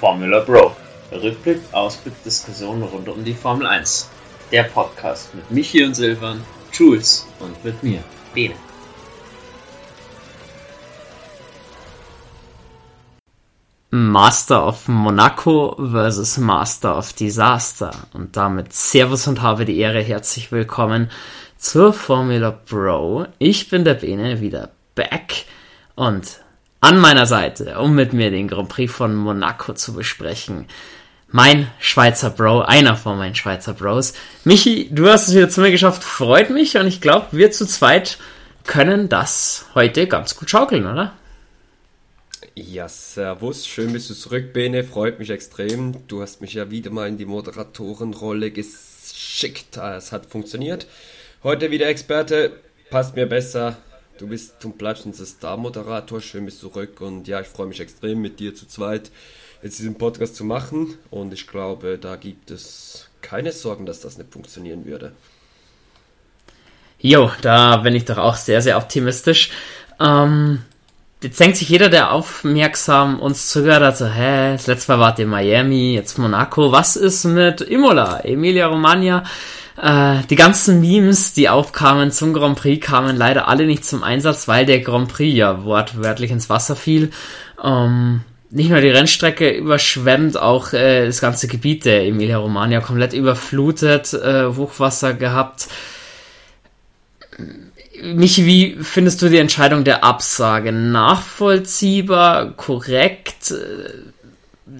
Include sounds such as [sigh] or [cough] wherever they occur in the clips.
Formula Bro. Rückblick, Ausblick, Diskussionen rund um die Formel 1. Der Podcast mit Michi und Silvan, Jules und mit mir, Bene. Master of Monaco versus Master of Disaster. Und damit Servus und habe die Ehre, herzlich willkommen zur Formula Bro. Ich bin der Bene, wieder back und an meiner Seite, um mit mir den Grand Prix von Monaco zu besprechen. Mein Schweizer Bro, einer von meinen Schweizer Bros. Michi, du hast es wieder zu mir geschafft, freut mich und ich glaube, wir zu zweit können das heute ganz gut schaukeln, oder? Ja, servus, schön bist du zurück, Bene, freut mich extrem. Du hast mich ja wieder mal in die Moderatorenrolle geschickt. Es hat funktioniert. Heute wieder Experte, passt mir besser. Du bist und bleibst unser Star-Moderator. Schön bist zurück. Und ja, ich freue mich extrem, mit dir zu zweit jetzt diesen Podcast zu machen. Und ich glaube, da gibt es keine Sorgen, dass das nicht funktionieren würde. Jo, da bin ich doch auch sehr, sehr optimistisch. Ähm, jetzt denkt sich jeder, der aufmerksam uns zuhört, also, hä, das letzte Mal wart ihr Miami, jetzt Monaco. Was ist mit Imola, Emilia Romagna? Äh, die ganzen Memes, die aufkamen zum Grand Prix, kamen leider alle nicht zum Einsatz, weil der Grand Prix ja wortwörtlich ins Wasser fiel. Ähm, nicht nur die Rennstrecke überschwemmt, auch äh, das ganze Gebiet der Emilia Romagna komplett überflutet, äh, Hochwasser gehabt. Michi, wie findest du die Entscheidung der Absage? Nachvollziehbar, korrekt? Äh,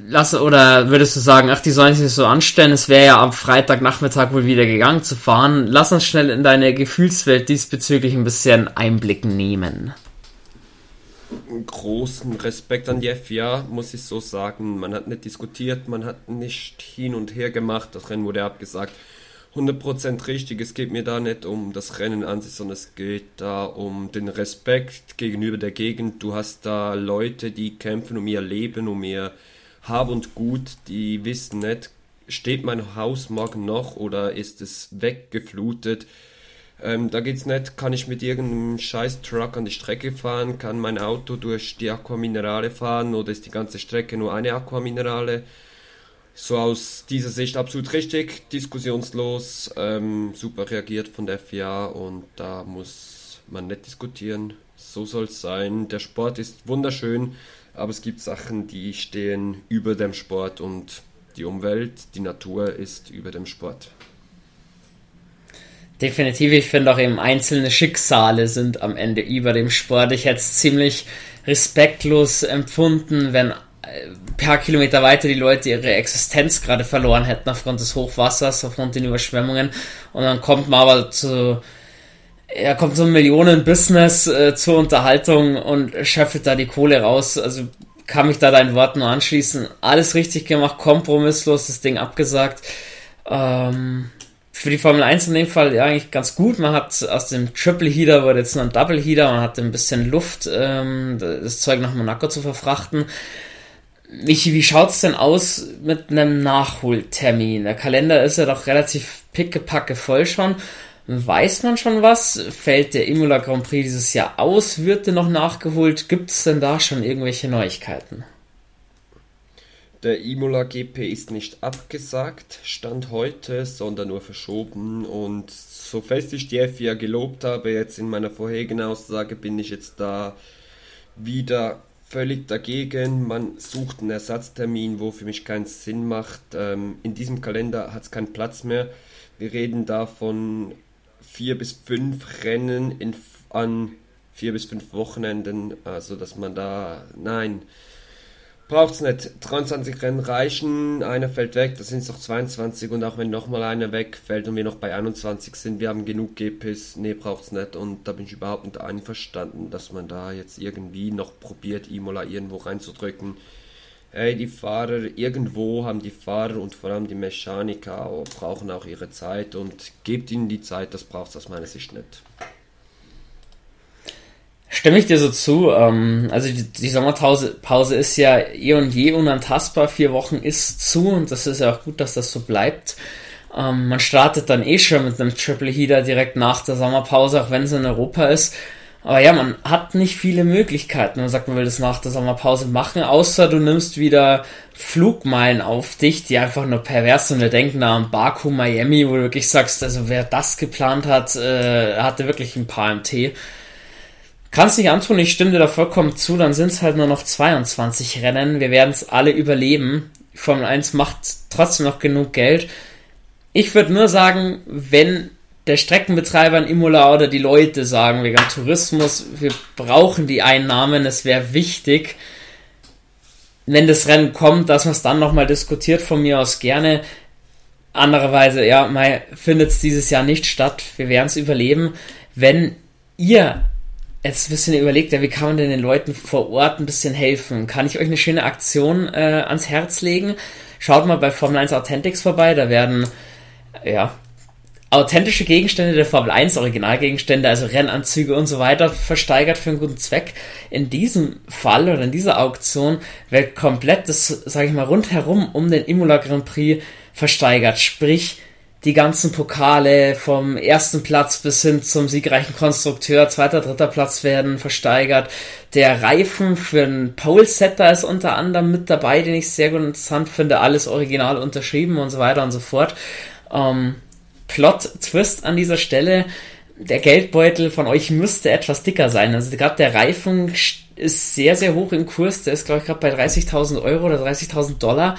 lass, oder würdest du sagen, ach, die sollen sich so anstellen, es wäre ja am Freitagnachmittag wohl wieder gegangen zu fahren. Lass uns schnell in deine Gefühlswelt diesbezüglich ein bisschen Einblick nehmen. Großen Respekt an die FIA, muss ich so sagen. Man hat nicht diskutiert, man hat nicht hin und her gemacht, das Rennen wurde abgesagt. 100% richtig, es geht mir da nicht um das Rennen an sich, sondern es geht da um den Respekt gegenüber der Gegend. Du hast da Leute, die kämpfen um ihr Leben, um ihr hab und Gut, die wissen nicht, steht mein Haus morgen noch oder ist es weggeflutet. Ähm, da geht's nicht, kann ich mit irgendeinem scheiß Truck an die Strecke fahren, kann mein Auto durch die Aquaminerale fahren oder ist die ganze Strecke nur eine Aquaminerale. So aus dieser Sicht absolut richtig, diskussionslos, ähm, super reagiert von der FIA und da muss man nicht diskutieren. So soll es sein. Der Sport ist wunderschön, aber es gibt Sachen, die stehen über dem Sport und die Umwelt, die Natur ist über dem Sport. Definitiv, ich finde auch eben einzelne Schicksale sind am Ende über dem Sport. Ich hätte es ziemlich respektlos empfunden, wenn ein äh, paar Kilometer weiter die Leute ihre Existenz gerade verloren hätten aufgrund des Hochwassers, aufgrund den Überschwemmungen. Und dann kommt man aber zu er kommt so ein Millionen-Business äh, zur Unterhaltung und schöpft da die Kohle raus. Also kann mich da deinen Worten nur anschließen. Alles richtig gemacht, kompromisslos das Ding abgesagt. Ähm, für die Formel 1 in dem Fall ja eigentlich ganz gut. Man hat aus dem Triple Heater wurde jetzt noch ein Double Heater, man hatte ein bisschen Luft, ähm, das Zeug nach Monaco zu verfrachten. Michi, wie schaut's denn aus mit einem Nachholtermin? Der Kalender ist ja doch relativ pickepacke voll schon. Weiß man schon was? Fällt der Imola Grand Prix dieses Jahr aus? Wird der noch nachgeholt? Gibt es denn da schon irgendwelche Neuigkeiten? Der Imola GP ist nicht abgesagt, Stand heute, sondern nur verschoben. Und so fest ich die FIA gelobt habe, jetzt in meiner vorherigen Aussage, bin ich jetzt da wieder völlig dagegen. Man sucht einen Ersatztermin, wo für mich keinen Sinn macht. Ähm, in diesem Kalender hat es keinen Platz mehr. Wir reden davon vier bis fünf Rennen in, an vier bis fünf Wochenenden, also dass man da, nein, braucht es nicht. 23 Rennen reichen, einer fällt weg, das sind es doch 22 und auch wenn nochmal einer wegfällt und wir noch bei 21 sind, wir haben genug GPs, nee, braucht es nicht und da bin ich überhaupt nicht einverstanden, dass man da jetzt irgendwie noch probiert, Imola irgendwo reinzudrücken hey, die Fahrer, irgendwo haben die Fahrer und vor allem die Mechaniker auch, brauchen auch ihre Zeit und gebt ihnen die Zeit, das braucht es aus meiner Sicht nicht. Stimme ich dir so zu. Ähm, also die, die Sommerpause Pause ist ja eh und je unantastbar. Vier Wochen ist zu und das ist ja auch gut, dass das so bleibt. Ähm, man startet dann eh schon mit einem Triple Heater direkt nach der Sommerpause, auch wenn es in Europa ist. Aber ja, man hat nicht viele Möglichkeiten. Man sagt, man will das nach der Sommerpause machen, außer du nimmst wieder Flugmeilen auf dich, die einfach nur pervers sind. Wir denken da an Baku, Miami, wo du wirklich sagst, also wer das geplant hat, äh, hatte wirklich ein paar MT. Kannst nicht antun, ich stimme dir da vollkommen zu, dann sind es halt nur noch 22 Rennen. Wir werden es alle überleben. Formel 1 macht trotzdem noch genug Geld. Ich würde nur sagen, wenn der Streckenbetreiber in Imola oder die Leute sagen wegen Tourismus, wir brauchen die Einnahmen, es wäre wichtig, wenn das Rennen kommt, dass man es dann nochmal diskutiert, von mir aus gerne. Andererweise, ja, findet es dieses Jahr nicht statt. Wir werden es überleben. Wenn ihr jetzt ein bisschen überlegt, ja, wie kann man denn den Leuten vor Ort ein bisschen helfen? Kann ich euch eine schöne Aktion äh, ans Herz legen? Schaut mal bei Formel 1 Authentics vorbei, da werden ja authentische Gegenstände der Formel 1, Originalgegenstände, also Rennanzüge und so weiter, versteigert für einen guten Zweck. In diesem Fall oder in dieser Auktion wird komplett das, sage ich mal, rundherum um den Imola Grand Prix versteigert. Sprich, die ganzen Pokale vom ersten Platz bis hin zum siegreichen Konstrukteur, zweiter, dritter Platz werden versteigert. Der Reifen für einen Pole-Setter ist unter anderem mit dabei, den ich sehr gut interessant finde. Alles original unterschrieben und so weiter und so fort. Ähm, Plot-Twist an dieser Stelle. Der Geldbeutel von euch müsste etwas dicker sein. Also gerade der Reifen ist sehr, sehr hoch im Kurs. Der ist, glaube ich, gerade bei 30.000 Euro oder 30.000 Dollar.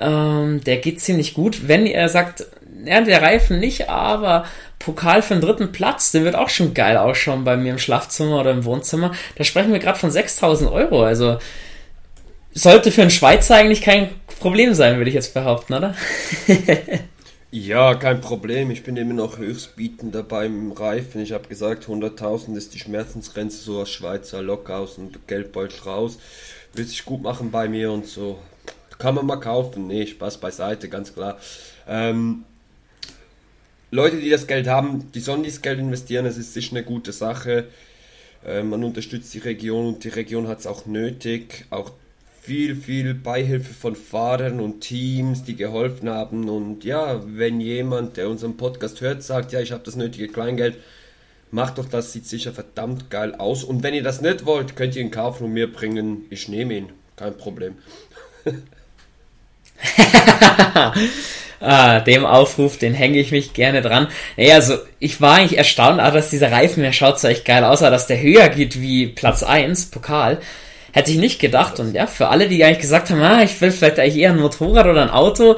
Ähm, der geht ziemlich gut. Wenn ihr sagt, ja, der Reifen nicht, aber Pokal für den dritten Platz, der wird auch schon geil ausschauen bei mir im Schlafzimmer oder im Wohnzimmer. Da sprechen wir gerade von 6000 Euro. Also sollte für einen Schweizer eigentlich kein Problem sein, würde ich jetzt behaupten, oder? [laughs] ja, kein Problem. Ich bin immer noch höchstbietender beim Reifen. Ich habe gesagt, 100.000 ist die Schmerzensgrenze, so als Schweizer locker aus dem Geldbeutel raus. Wird sich gut machen bei mir und so. Kann man mal kaufen. Nee, Spaß beiseite, ganz klar. Ähm, Leute, die das Geld haben, die sollen dieses Geld investieren. Es ist sicher eine gute Sache. Äh, man unterstützt die Region und die Region hat es auch nötig. Auch viel, viel Beihilfe von Fahrern und Teams, die geholfen haben. Und ja, wenn jemand, der unseren Podcast hört, sagt, ja, ich habe das nötige Kleingeld, macht doch das, sieht sicher verdammt geil aus. Und wenn ihr das nicht wollt, könnt ihr ihn kaufen und mir bringen. Ich nehme ihn, kein Problem. [laughs] Ah, dem Aufruf, den hänge ich mich gerne dran. Naja, also ich war eigentlich erstaunt, ah, dass dieser Reifen, der schaut so echt geil aus, dass der höher geht wie Platz 1, Pokal. Hätte ich nicht gedacht. Und ja, für alle, die eigentlich gesagt haben, ah, ich will vielleicht eigentlich eher ein Motorrad oder ein Auto,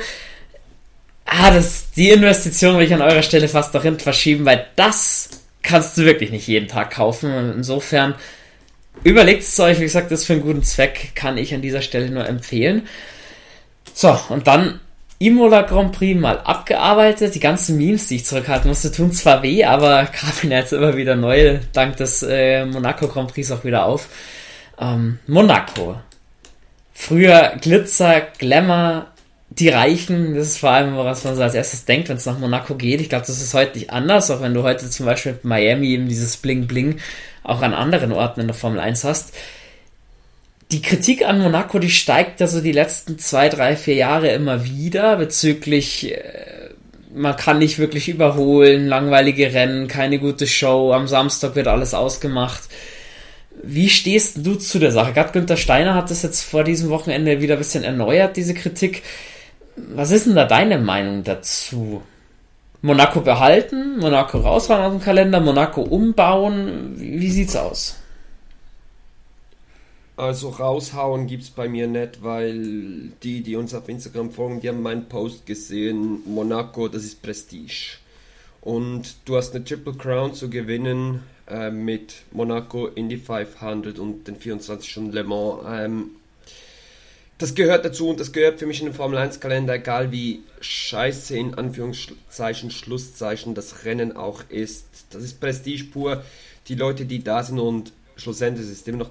ah, das, die Investition will ich an eurer Stelle fast hin verschieben, weil das kannst du wirklich nicht jeden Tag kaufen. Und insofern überlegt es euch, wie gesagt, das für einen guten Zweck kann ich an dieser Stelle nur empfehlen. So, und dann Imola Grand Prix mal abgearbeitet. Die ganzen Memes, die ich zurückhalten musste, tun zwar weh, aber [laughs] kamen jetzt immer wieder neue, dank des äh, Monaco Grand Prix auch wieder auf. Ähm, Monaco. Früher Glitzer, Glamour, die Reichen, das ist vor allem, was man so als erstes denkt, wenn es nach Monaco geht. Ich glaube, das ist heute nicht anders, auch wenn du heute zum Beispiel mit Miami eben dieses Bling Bling auch an anderen Orten in der Formel 1 hast die Kritik an Monaco, die steigt ja so die letzten zwei, drei, vier Jahre immer wieder bezüglich, äh, man kann nicht wirklich überholen, langweilige Rennen, keine gute Show, am Samstag wird alles ausgemacht. Wie stehst du zu der Sache? Gerade Günther Steiner hat das jetzt vor diesem Wochenende wieder ein bisschen erneuert, diese Kritik. Was ist denn da deine Meinung dazu? Monaco behalten, Monaco raushauen aus dem Kalender, Monaco umbauen, wie sieht's aus? Also raushauen gibt es bei mir nicht, weil die, die uns auf Instagram folgen, die haben meinen Post gesehen. Monaco, das ist Prestige. Und du hast eine Triple Crown zu gewinnen äh, mit Monaco, Indy 500 und den 24 Stunden Le Mans. Ähm, das gehört dazu und das gehört für mich in den Formel 1 Kalender, egal wie scheiße in Anführungszeichen, Schlusszeichen das Rennen auch ist. Das ist Prestige pur. Die Leute, die da sind und schlussendlich ist es immer noch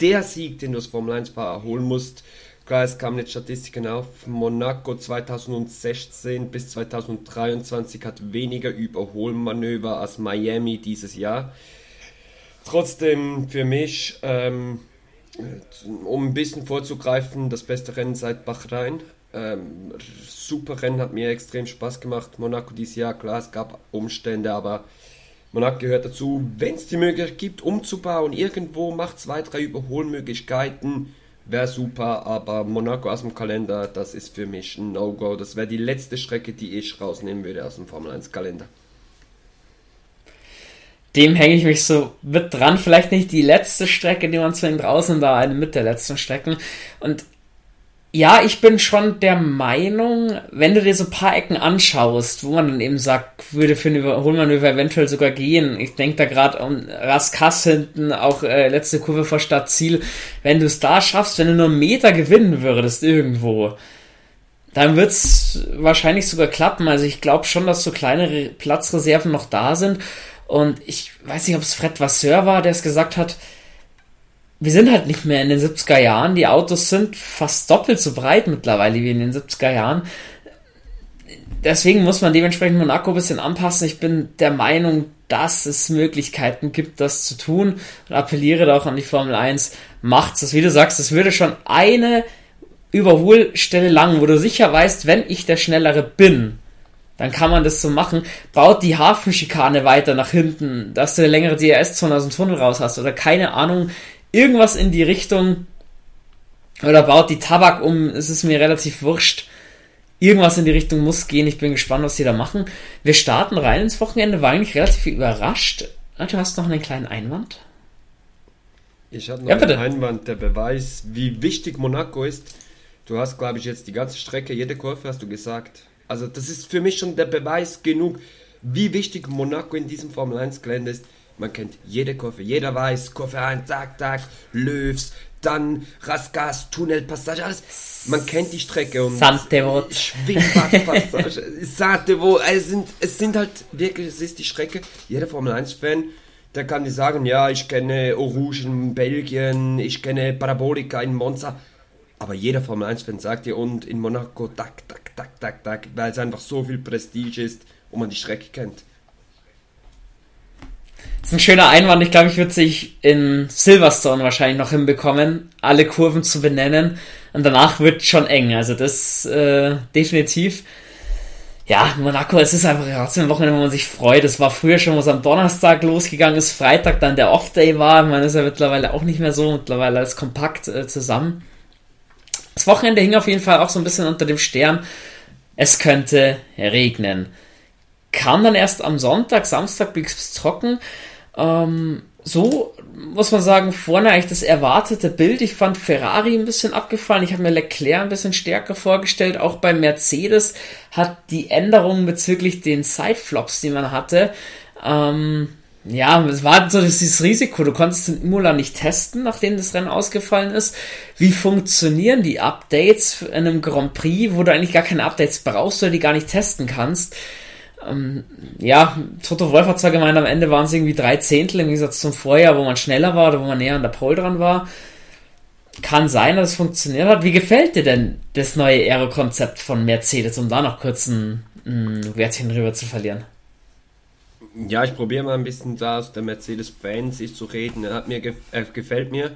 der Sieg, den du als Formel 1-Fahrer holen musst. Klar, es kamen jetzt Statistiken auf. Monaco 2016 bis 2023 hat weniger Überholmanöver als Miami dieses Jahr. Trotzdem für mich, ähm, um ein bisschen vorzugreifen, das beste Rennen seit Bahrain. Ähm, super Rennen, hat mir extrem Spaß gemacht. Monaco dieses Jahr, klar, es gab Umstände, aber Monaco gehört dazu, wenn es die Möglichkeit gibt, umzubauen, irgendwo macht zwei, drei Überholmöglichkeiten, wäre super, aber Monaco aus dem Kalender, das ist für mich ein No-Go. Das wäre die letzte Strecke, die ich rausnehmen würde aus dem Formel 1 Kalender. Dem hänge ich mich so mit dran. Vielleicht nicht die letzte Strecke, die man zwingend draußen da eine mit der letzten Strecken. Und ja, ich bin schon der Meinung, wenn du dir so ein paar Ecken anschaust, wo man dann eben sagt, würde für ein Überholmanöver eventuell sogar gehen. Ich denke da gerade um Raskas hinten, auch äh, letzte Kurve vor Stadtziel. Wenn du es da schaffst, wenn du nur einen Meter gewinnen würdest irgendwo, dann wird's wahrscheinlich sogar klappen. Also ich glaube schon, dass so kleinere Platzreserven noch da sind. Und ich weiß nicht, ob es Fred Vasseur war, der es gesagt hat, wir sind halt nicht mehr in den 70er Jahren. Die Autos sind fast doppelt so breit mittlerweile wie in den 70er Jahren. Deswegen muss man dementsprechend Monaco ein bisschen anpassen. Ich bin der Meinung, dass es Möglichkeiten gibt, das zu tun und appelliere da auch an die Formel 1. Macht's das, wie du sagst, es würde schon eine Überholstelle lang, wo du sicher weißt, wenn ich der Schnellere bin, dann kann man das so machen. Baut die Hafenschikane weiter nach hinten, dass du eine längere DRS-Zone aus dem Tunnel raus hast oder keine Ahnung, irgendwas in die Richtung oder baut die Tabak um, es ist mir relativ wurscht. Irgendwas in die Richtung muss gehen. Ich bin gespannt, was sie da machen. Wir starten rein ins Wochenende, war eigentlich relativ überrascht. Ah, du hast noch einen kleinen Einwand? Ich habe noch ja, einen Einwand, der Beweis, wie wichtig Monaco ist. Du hast, glaube ich, jetzt die ganze Strecke, jede Kurve hast du gesagt. Also das ist für mich schon der Beweis genug, wie wichtig Monaco in diesem Formel 1 Gelände ist. Man kennt jede Kurve, jeder weiß, Kurve 1, zack, zack, Löws, dann Rasgas, Tunnelpassage, alles. Man kennt die Strecke und Santevot. Schwingbadpassage, [laughs] Santevot, es sind, es sind halt wirklich, es ist die Strecke. Jeder Formel 1-Fan, der kann dir sagen, ja, ich kenne Rouge in Belgien, ich kenne Parabolica in Monza. Aber jeder Formel 1-Fan sagt dir, und in Monaco, tak, tak, tak, tak, tak, weil es einfach so viel Prestige ist und man die Strecke kennt. Das ist ein schöner Einwand. Ich glaube, ich würde sich in Silverstone wahrscheinlich noch hinbekommen, alle Kurven zu benennen. Und danach wird schon eng. Also das äh, definitiv. Ja, Monaco, es ist einfach trotzdem ein Wochenende, wo man sich freut. Es war früher schon, was am Donnerstag losgegangen ist, Freitag dann der Off-Day war. Man ist ja mittlerweile auch nicht mehr so, mittlerweile ist kompakt äh, zusammen. Das Wochenende hing auf jeden Fall auch so ein bisschen unter dem Stern. Es könnte regnen. Kam dann erst am Sonntag, Samstag blieb es trocken. Ähm, so muss man sagen, vorne eigentlich das erwartete Bild. Ich fand Ferrari ein bisschen abgefallen. Ich habe mir Leclerc ein bisschen stärker vorgestellt. Auch bei Mercedes hat die Änderungen bezüglich den Sideflops, die man hatte, ähm, ja, es war so dieses Risiko. Du konntest den Imola nicht testen, nachdem das Rennen ausgefallen ist. Wie funktionieren die Updates in einem Grand Prix, wo du eigentlich gar keine Updates brauchst oder die gar nicht testen kannst? Ähm, ja, Toto Wolf hat zwar gemeint, am Ende waren es irgendwie drei Zehntel im Gegensatz zum Vorjahr, wo man schneller war oder wo man näher an der Pole dran war. Kann sein, dass es funktioniert hat. Wie gefällt dir denn das neue Aero-Konzept von Mercedes, um da noch kurz ein, ein Wertchen rüber zu verlieren? Ja, ich probiere mal ein bisschen da aus der Mercedes-Fans zu reden. Er hat mir äh, gefällt mir.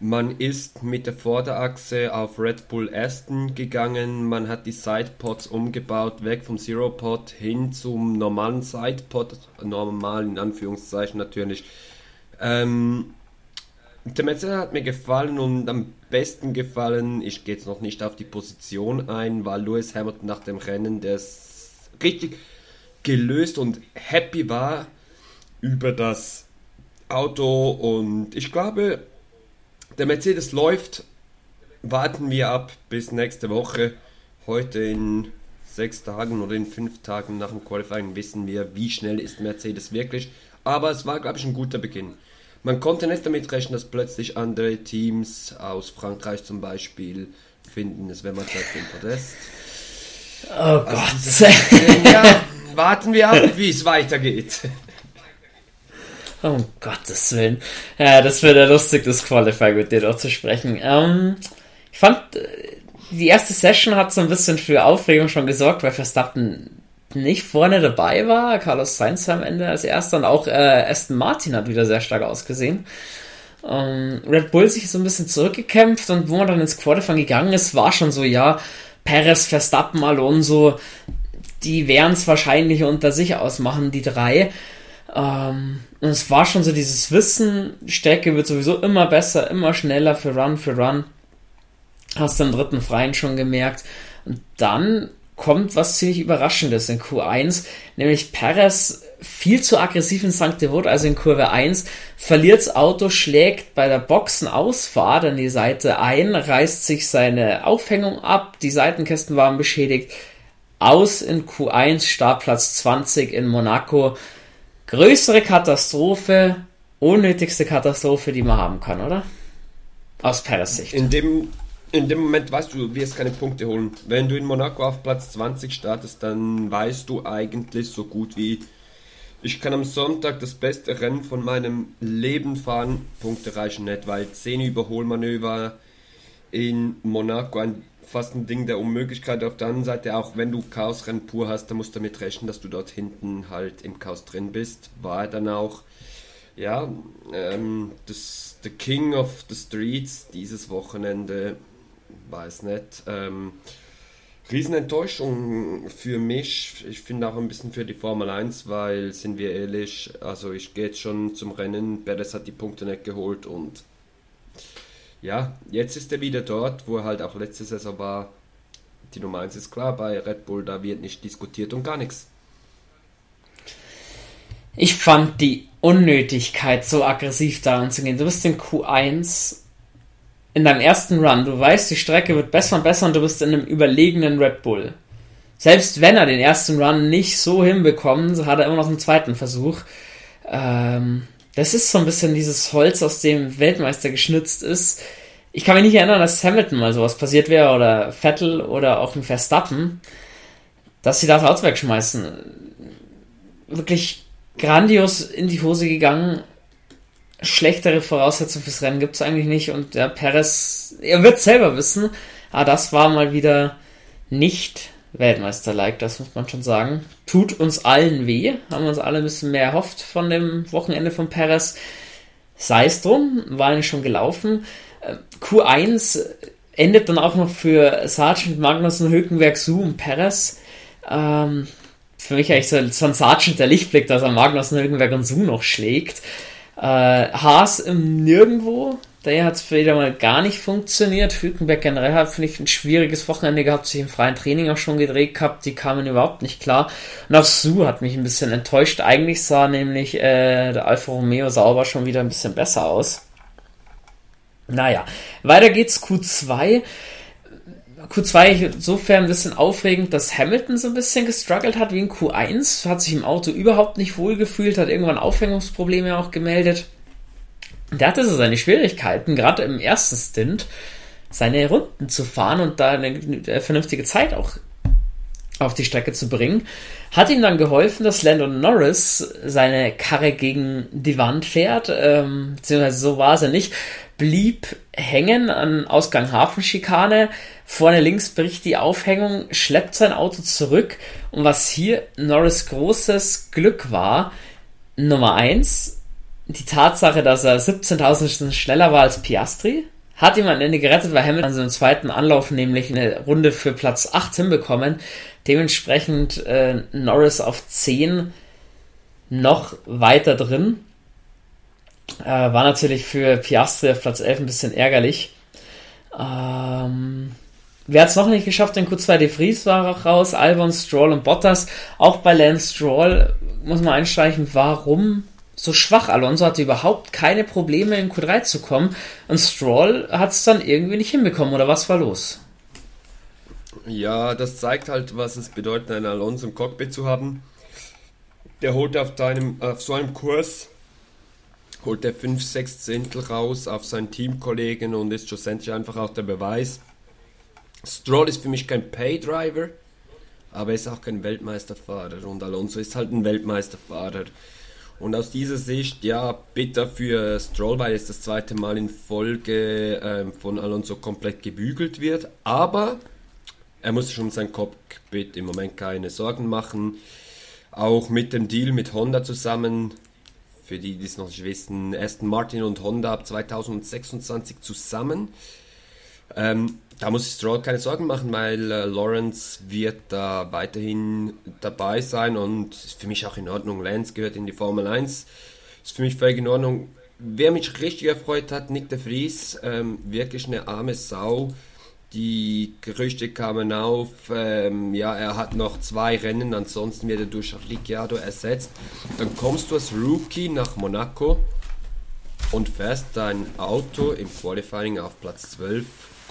Man ist mit der Vorderachse auf Red Bull Aston gegangen, man hat die Sidepods umgebaut, weg vom Zero Pod hin zum normalen Sidepod, normal in Anführungszeichen natürlich. Ähm, der Mercedes hat mir gefallen und am besten gefallen, ich gehe jetzt noch nicht auf die Position ein, war Lewis Hamilton nach dem Rennen, der richtig gelöst und happy war über das Auto. Und ich glaube, der Mercedes läuft. Warten wir ab bis nächste Woche. Heute in sechs Tagen oder in fünf Tagen nach dem Qualifying wissen wir, wie schnell ist Mercedes wirklich. Aber es war, glaube ich, ein guter Beginn. Man konnte nicht damit rechnen, dass plötzlich andere Teams aus Frankreich zum Beispiel finden, es wäre mal Zeit für ein Podest. Oh also Gott. ja, warten wir ab, wie es weitergeht. Um Gottes Willen. Ja, das ja lustig, das Qualifying mit dir doch zu sprechen. Ähm, ich fand, äh, die erste Session hat so ein bisschen für Aufregung schon gesorgt, weil Verstappen nicht vorne dabei war. Carlos Sainz am Ende als erster und auch äh, Aston Martin hat wieder sehr stark ausgesehen. Ähm, Red Bull sich so ein bisschen zurückgekämpft und wo man dann ins Qualifying gegangen ist, war schon so, ja, Perez, Verstappen, Alonso, die werden es wahrscheinlich unter sich ausmachen, die drei. Ähm, und es war schon so dieses Wissen, Strecke wird sowieso immer besser, immer schneller für Run für Run. Hast im dritten Freien schon gemerkt. Und dann kommt was ziemlich Überraschendes in Q1, nämlich Perez viel zu aggressiv in St. Devot, also in Kurve 1, verliert das Auto, schlägt bei der Boxenausfahrt an die Seite ein, reißt sich seine Aufhängung ab, die Seitenkästen waren beschädigt, aus in Q1, Startplatz 20 in Monaco. Größere Katastrophe, unnötigste Katastrophe, die man haben kann, oder? Aus Perez Sicht. In dem, in dem Moment weißt du, du wirst keine Punkte holen. Wenn du in Monaco auf Platz 20 startest, dann weißt du eigentlich so gut wie ich kann am Sonntag das beste Rennen von meinem Leben fahren. Punkte reichen nicht, weil 10 Überholmanöver in Monaco ein, fast ein Ding der Unmöglichkeit. Auf der anderen Seite, auch wenn du Chaosrennen pur hast, dann musst du damit rechnen, dass du dort hinten halt im Chaos drin bist. War dann auch, ja, ähm, das, The King of the Streets dieses Wochenende, weiß nicht. Ähm, Riesenenttäuschung für mich. Ich finde auch ein bisschen für die Formel 1, weil, sind wir ehrlich, also ich gehe jetzt schon zum Rennen. Perez hat die Punkte nicht geholt und ja, jetzt ist er wieder dort, wo er halt auch letzte Saison war. Die Nummer 1 ist klar, bei Red Bull, da wird nicht diskutiert und gar nichts. Ich fand die Unnötigkeit, so aggressiv daran zu gehen. Du bist in Q1 in deinem ersten Run, du weißt, die Strecke wird besser und besser und du bist in einem überlegenen Red Bull. Selbst wenn er den ersten Run nicht so hinbekommt, hat er immer noch einen zweiten Versuch. Ähm, das ist so ein bisschen dieses Holz, aus dem Weltmeister geschnitzt ist. Ich kann mich nicht erinnern, dass Hamilton mal sowas passiert wäre oder Vettel oder auch ein Verstappen, dass sie das Auto wegschmeißen. Wirklich grandios in die Hose gegangen schlechtere Voraussetzungen fürs Rennen gibt es eigentlich nicht und der Perez, er wird selber wissen, aber das war mal wieder nicht Weltmeister-like, das muss man schon sagen. Tut uns allen weh, haben uns alle ein bisschen mehr erhofft von dem Wochenende von Perez. Sei es drum, war schon gelaufen. Äh, Q1 endet dann auch noch für Sergeant Magnussen, Hülkenberg, Su und Perez. Ähm, für mich eigentlich so, ein Sergeant der Lichtblick, dass er Magnussen, Hülkenberg und Su noch schlägt. Äh, Haas im Nirgendwo. Daher hat es wieder mal gar nicht funktioniert. Hülkenberg generell hat, finde ich, ein schwieriges Wochenende gehabt, sich im freien Training auch schon gedreht gehabt. Die kamen überhaupt nicht klar. Und auch Su hat mich ein bisschen enttäuscht. Eigentlich sah nämlich äh, der Alfa Romeo sauber schon wieder ein bisschen besser aus. Naja, weiter geht's Q2. Q2 insofern ein bisschen aufregend, dass Hamilton so ein bisschen gestruggelt hat wie in Q1, hat sich im Auto überhaupt nicht wohl gefühlt, hat irgendwann Aufhängungsprobleme auch gemeldet. Der hatte so seine Schwierigkeiten, gerade im ersten Stint, seine Runden zu fahren und da eine, eine vernünftige Zeit auch auf die Strecke zu bringen. Hat ihm dann geholfen, dass Landon Norris seine Karre gegen die Wand fährt, ähm, beziehungsweise so war es ja nicht, blieb hängen an Ausgang Hafenschikane, vorne links bricht die Aufhängung, schleppt sein Auto zurück und was hier Norris großes Glück war, Nummer eins die Tatsache, dass er 17.000 schneller war als Piastri, hat ihm am Ende gerettet, weil Hamilton in seinem zweiten Anlauf nämlich eine Runde für Platz 8 hinbekommen. Dementsprechend äh, Norris auf 10 noch weiter drin. Äh, war natürlich für Piastri auf Platz 11 ein bisschen ärgerlich. Ähm, wer hat es noch nicht geschafft? In Q2 De Vries war auch raus, Albon, Stroll und Bottas. Auch bei Lance Stroll muss man einstreichen, warum so schwach. Alonso hatte überhaupt keine Probleme in Q3 zu kommen und Stroll hat es dann irgendwie nicht hinbekommen oder was war los? Ja, das zeigt halt, was es bedeutet, einen Alonso im Cockpit zu haben. Der holt auf, deinem, auf so einem Kurs, holt er 5, 6 Zehntel raus auf seinen Teamkollegen und ist schlussendlich einfach auch der Beweis. Stroll ist für mich kein Paydriver, aber er ist auch kein Weltmeisterfahrer und Alonso ist halt ein Weltmeisterfahrer. Und aus dieser Sicht, ja, bitter für Stroll, weil es das zweite Mal in Folge ähm, von Alonso komplett gebügelt wird. Aber er muss sich um sein Cockpit im Moment keine Sorgen machen. Auch mit dem Deal mit Honda zusammen, für die, die es noch nicht wissen, Aston Martin und Honda ab 2026 zusammen. Ähm, da muss ich Stroll keine Sorgen machen, weil äh, Lawrence wird da weiterhin dabei sein und ist für mich auch in Ordnung. Lance gehört in die Formel 1, ist für mich völlig in Ordnung. Wer mich richtig erfreut hat, Nick de Vries, ähm, wirklich eine arme Sau. Die Gerüchte kamen auf, ähm, ja, er hat noch zwei Rennen, ansonsten wird er durch Ricciardo ersetzt. Dann kommst du als Rookie nach Monaco und fährst dein Auto im Qualifying auf Platz 12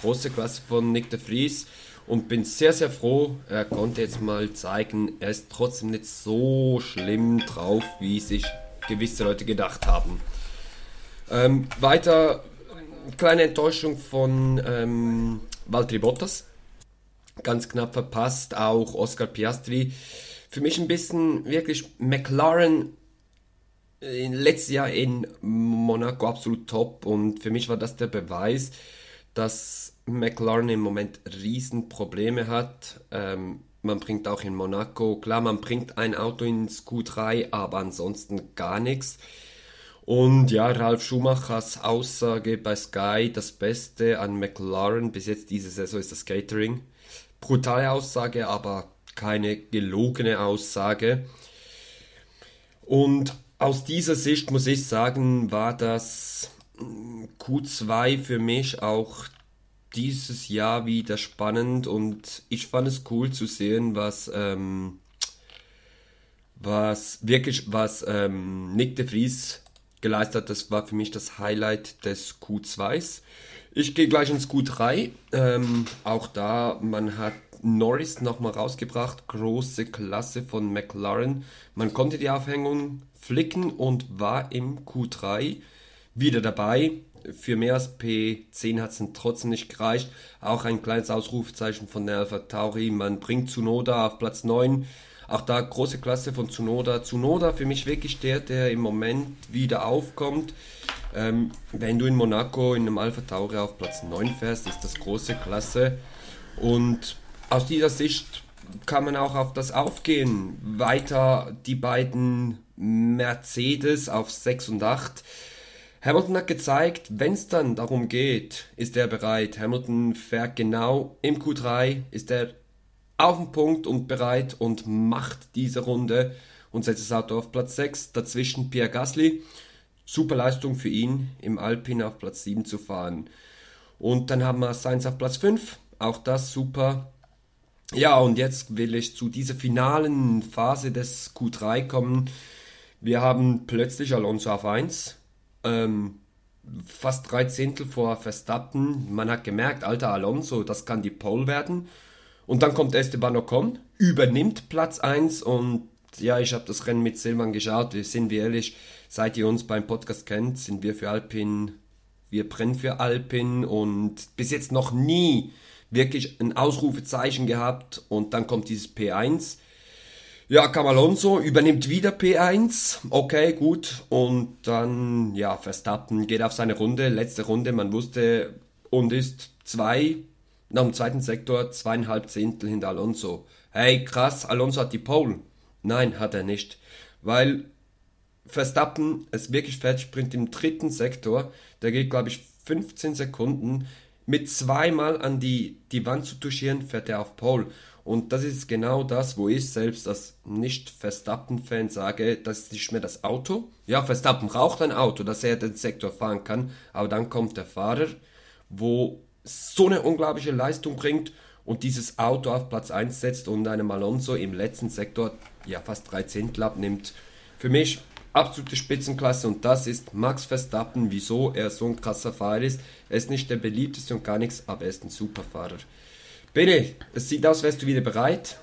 große Klasse von Nick de Vries und bin sehr, sehr froh, er konnte jetzt mal zeigen, er ist trotzdem nicht so schlimm drauf, wie sich gewisse Leute gedacht haben. Ähm, weiter, kleine Enttäuschung von ähm, Valtteri Bottas. Ganz knapp verpasst, auch Oscar Piastri. Für mich ein bisschen wirklich McLaren äh, letztes Jahr in Monaco absolut top und für mich war das der Beweis, dass McLaren im Moment Riesenprobleme hat. Ähm, man bringt auch in Monaco, klar, man bringt ein Auto ins Q3, aber ansonsten gar nichts. Und ja, Ralf Schumachers Aussage bei Sky, das Beste an McLaren bis jetzt diese Saison ist das Catering. Brutale Aussage, aber keine gelogene Aussage. Und aus dieser Sicht muss ich sagen, war das Q2 für mich auch dieses Jahr wieder spannend und ich fand es cool zu sehen, was, ähm, was wirklich, was ähm, Nick de Vries geleistet hat. Das war für mich das Highlight des Q2s. Ich gehe gleich ins Q3. Ähm, auch da, man hat Norris nochmal rausgebracht. Große Klasse von McLaren. Man konnte die Aufhängung flicken und war im Q3 wieder dabei für mehr als P10 hat es trotzdem nicht gereicht. Auch ein kleines Ausrufezeichen von der Alpha Tauri. Man bringt Tsunoda auf Platz 9. Auch da große Klasse von Tsunoda. Tsunoda für mich wirklich der, der im Moment wieder aufkommt. Ähm, wenn du in Monaco in einem Alpha Tauri auf Platz 9 fährst, ist das große Klasse. Und aus dieser Sicht kann man auch auf das aufgehen. Weiter die beiden Mercedes auf 6 und 8 Hamilton hat gezeigt, wenn es dann darum geht, ist er bereit. Hamilton fährt genau im Q3, ist er auf dem Punkt und bereit und macht diese Runde und setzt das Auto auf Platz 6. Dazwischen Pierre Gasly. Super Leistung für ihn, im Alpine auf Platz 7 zu fahren. Und dann haben wir Sainz auf Platz 5. Auch das super. Ja, und jetzt will ich zu dieser finalen Phase des Q3 kommen. Wir haben plötzlich Alonso auf 1, ähm, fast drei Zehntel vor Verstappen. Man hat gemerkt, alter Alonso, das kann die Pole werden. Und dann kommt Esteban Ocon, übernimmt Platz 1 und ja, ich habe das Rennen mit Silvan geschaut. Wir sind wir ehrlich, seit ihr uns beim Podcast kennt, sind wir für Alpin, wir brennen für Alpin und bis jetzt noch nie wirklich ein Ausrufezeichen gehabt und dann kommt dieses P1 ja, Cam Alonso übernimmt wieder P1. Okay, gut. Und dann, ja, Verstappen geht auf seine Runde, letzte Runde. Man wusste und ist zwei, nach dem zweiten Sektor, zweieinhalb Zehntel hinter Alonso. Hey, krass, Alonso hat die Pole. Nein, hat er nicht. Weil Verstappen es wirklich fertig bringt im dritten Sektor. Der geht, glaube ich, 15 Sekunden. Mit zweimal an die, die Wand zu touchieren, fährt er auf Pole. Und das ist genau das, wo ich selbst als Nicht-Verstappen-Fan sage, das ist nicht mehr das Auto. Ja, Verstappen braucht ein Auto, dass er den Sektor fahren kann, aber dann kommt der Fahrer, wo so eine unglaubliche Leistung bringt und dieses Auto auf Platz 1 setzt und einem Alonso im letzten Sektor ja fast drei Zehntel abnimmt. Für mich absolute Spitzenklasse und das ist Max Verstappen, wieso er so ein krasser Fahrer ist. Er ist nicht der beliebteste und gar nichts, aber er ist ein super Fahrer. Bene, es sieht aus, wärst du wieder bereit.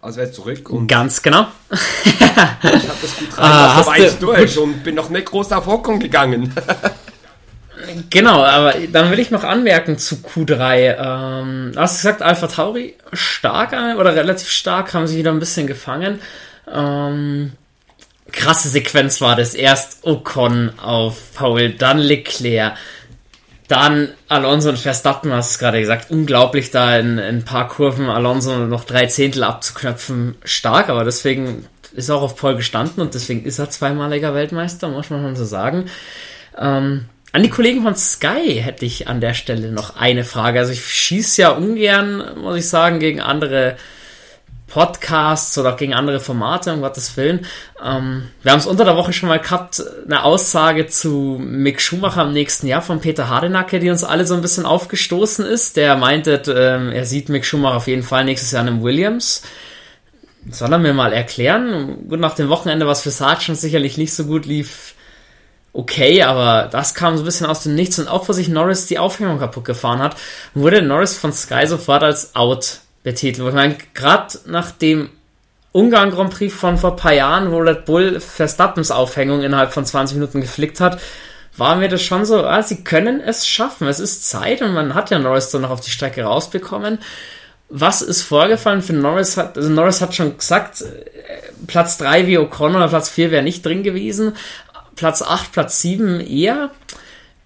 Als wärst du zurück. Und Ganz genau. ich habe das gut rein, [laughs] ah, du, durch und bin noch nicht groß auf Hockung gegangen. [laughs] genau, aber dann will ich noch anmerken zu Q3. Ähm, hast du gesagt, Alpha Tauri stark oder relativ stark, haben sie wieder ein bisschen gefangen. Ähm, krasse Sequenz war das. Erst Ocon auf Paul, dann Leclerc, dann Alonso und Verstappen, hast du gerade gesagt, unglaublich da in, in ein paar Kurven Alonso noch drei Zehntel abzuknöpfen, stark, aber deswegen ist auch auf Paul gestanden und deswegen ist er zweimaliger Weltmeister, muss man so sagen. Ähm, an die Kollegen von Sky hätte ich an der Stelle noch eine Frage. Also ich schieße ja ungern, muss ich sagen, gegen andere Podcasts oder gegen andere Formate, um Gottes Willen. Ähm, wir haben es unter der Woche schon mal gehabt, eine Aussage zu Mick Schumacher im nächsten Jahr von Peter Hardenacke, die uns alle so ein bisschen aufgestoßen ist. Der meinte, ähm, er sieht Mick Schumacher auf jeden Fall nächstes Jahr in einem Williams. Soll er mir mal erklären? Gut, nach dem Wochenende, was für Sargent sicherlich nicht so gut lief, okay, aber das kam so ein bisschen aus dem Nichts und auch, wo sich Norris die Aufhängung kaputt gefahren hat, wurde Norris von Sky sofort als out betitelt. Ich meine, gerade nach dem Ungarn Grand Prix von vor ein paar Jahren, wo Red Bull Verstappens Aufhängung innerhalb von 20 Minuten geflickt hat, war mir das schon so, ah, sie können es schaffen. Es ist Zeit und man hat ja Norris dann noch auf die Strecke rausbekommen. Was ist vorgefallen für Norris? Hat, also Norris hat schon gesagt, äh, Platz 3 wie Ocon oder Platz 4 wäre nicht drin gewesen. Platz 8, Platz 7 eher.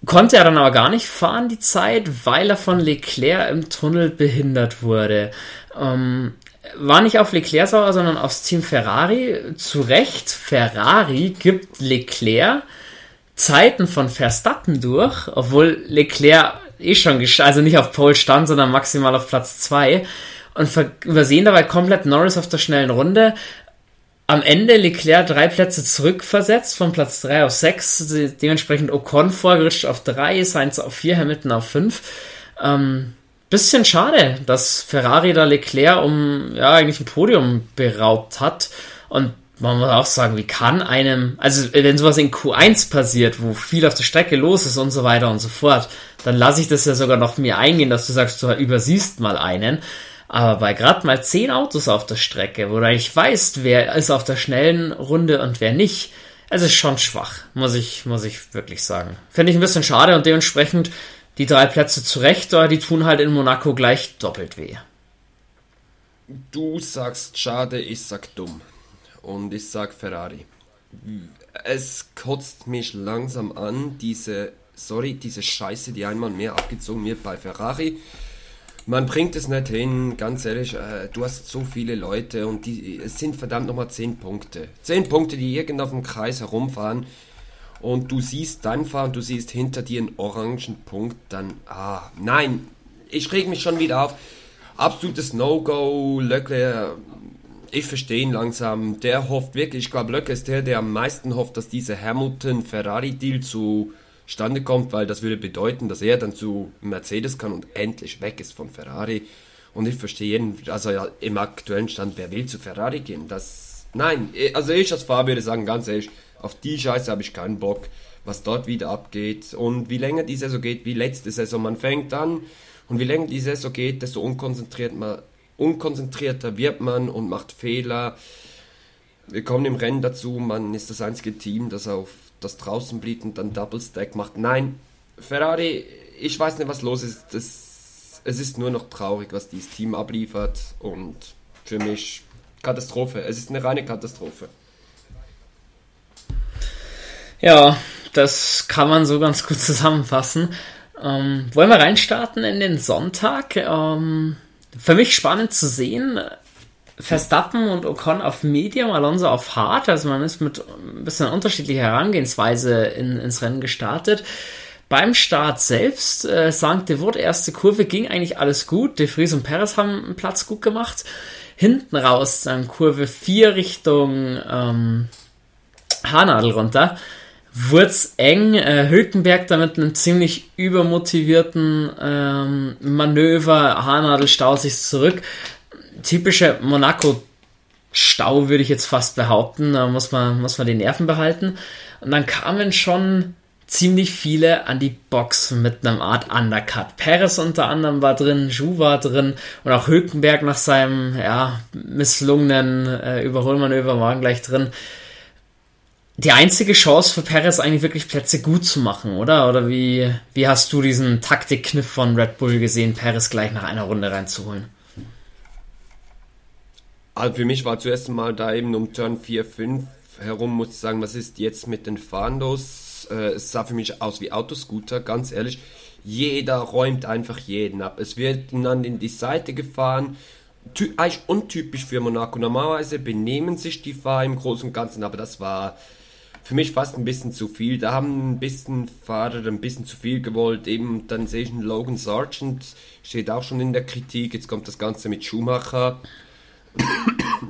Konnte er dann aber gar nicht fahren, die Zeit, weil er von Leclerc im Tunnel behindert wurde. Ähm, war nicht auf Leclerc sauer, sondern aufs Team Ferrari. Zu Recht, Ferrari gibt Leclerc Zeiten von Verstappen durch, obwohl Leclerc eh schon, also nicht auf Pole stand, sondern maximal auf Platz 2 und übersehen dabei komplett Norris auf der schnellen Runde am Ende Leclerc drei Plätze zurückversetzt, von Platz 3 auf 6, dementsprechend Ocon vorgerutscht auf 3, Sainz auf 4, Hamilton auf 5. Ähm, bisschen schade, dass Ferrari da Leclerc um ja eigentlich ein Podium beraubt hat. Und man muss auch sagen, wie kann einem, also wenn sowas in Q1 passiert, wo viel auf der Strecke los ist und so weiter und so fort, dann lasse ich das ja sogar noch mir eingehen, dass du sagst, du übersiehst mal einen. Aber bei gerade mal zehn Autos auf der Strecke, wo du eigentlich weißt, wer ist auf der schnellen Runde und wer nicht, es ist schon schwach, muss ich, muss ich wirklich sagen. Finde ich ein bisschen schade und dementsprechend die drei Plätze zurecht, aber die tun halt in Monaco gleich doppelt weh. Du sagst schade, ich sag dumm. Und ich sag Ferrari. Es kotzt mich langsam an, diese, sorry, diese Scheiße, die einmal mehr abgezogen wird bei Ferrari man bringt es nicht hin, ganz ehrlich, äh, du hast so viele Leute und die, es sind verdammt nochmal 10 Punkte. 10 Punkte, die irgendwo auf dem Kreis herumfahren und du siehst dann fahren, du siehst hinter dir einen orangen Punkt, dann, ah, nein, ich reg mich schon wieder auf. Absolutes No-Go, Löckler, ich verstehe ihn langsam, der hofft wirklich, ich glaube, Löckler ist der, der am meisten hofft, dass dieser Hamilton-Ferrari-Deal zu zustande kommt, weil das würde bedeuten, dass er dann zu Mercedes kann und endlich weg ist von Ferrari. Und ich verstehe jeden, also ja, im aktuellen Stand, wer will zu Ferrari gehen? Das, nein, also ich als Fahrer würde sagen, ganz ehrlich, auf die Scheiße habe ich keinen Bock, was dort wieder abgeht. Und wie länger die Saison geht, wie letzte Saison, man fängt an und wie länger die Saison geht, desto unkonzentriert man, unkonzentrierter wird man und macht Fehler. Wir kommen im Rennen dazu, man ist das einzige Team, das auf das draußen blieb und dann Double Stack macht. Nein, Ferrari, ich weiß nicht, was los ist. Das, es ist nur noch traurig, was dieses Team abliefert und für mich Katastrophe. Es ist eine reine Katastrophe. Ja, das kann man so ganz gut [laughs] zusammenfassen. Ähm, wollen wir reinstarten in den Sonntag? Ähm, für mich spannend zu sehen. Verstappen und Ocon auf Medium, Alonso auf Hard. Also man ist mit ein bisschen unterschiedlicher Herangehensweise in, ins Rennen gestartet. Beim Start selbst, äh, St. Devot, erste Kurve, ging eigentlich alles gut. De Vries und Perez haben einen Platz gut gemacht. Hinten raus dann Kurve 4 Richtung ähm, Haarnadel runter. Wurz eng, äh, Hülkenberg damit einem ziemlich übermotivierten ähm, Manöver, Haarnadel staut sich zurück, typische Monaco-Stau, würde ich jetzt fast behaupten. Da muss man, muss man die Nerven behalten. Und dann kamen schon ziemlich viele an die Box mit einem Art Undercut. Perez unter anderem war drin, Ju war drin und auch Hülkenberg nach seinem ja, misslungenen äh, Überholmanöver war gleich drin. Die einzige Chance für Perez eigentlich wirklich Plätze gut zu machen, oder? Oder wie, wie hast du diesen Taktikkniff von Red Bull gesehen, Perez gleich nach einer Runde reinzuholen? Also für mich war zuerst mal da eben um Turn 4, 5 herum, muss ich sagen, was ist jetzt mit den Fandos? Äh, es sah für mich aus wie Autoscooter, ganz ehrlich. Jeder räumt einfach jeden ab. Es wird dann in die Seite gefahren. Ty eigentlich untypisch für Monaco. Normalerweise benehmen sich die Fahrer im Großen und Ganzen, aber das war für mich fast ein bisschen zu viel. Da haben ein bisschen Fahrer ein bisschen zu viel gewollt. Eben dann sehe ich einen Logan Sargent, steht auch schon in der Kritik. Jetzt kommt das Ganze mit Schumacher.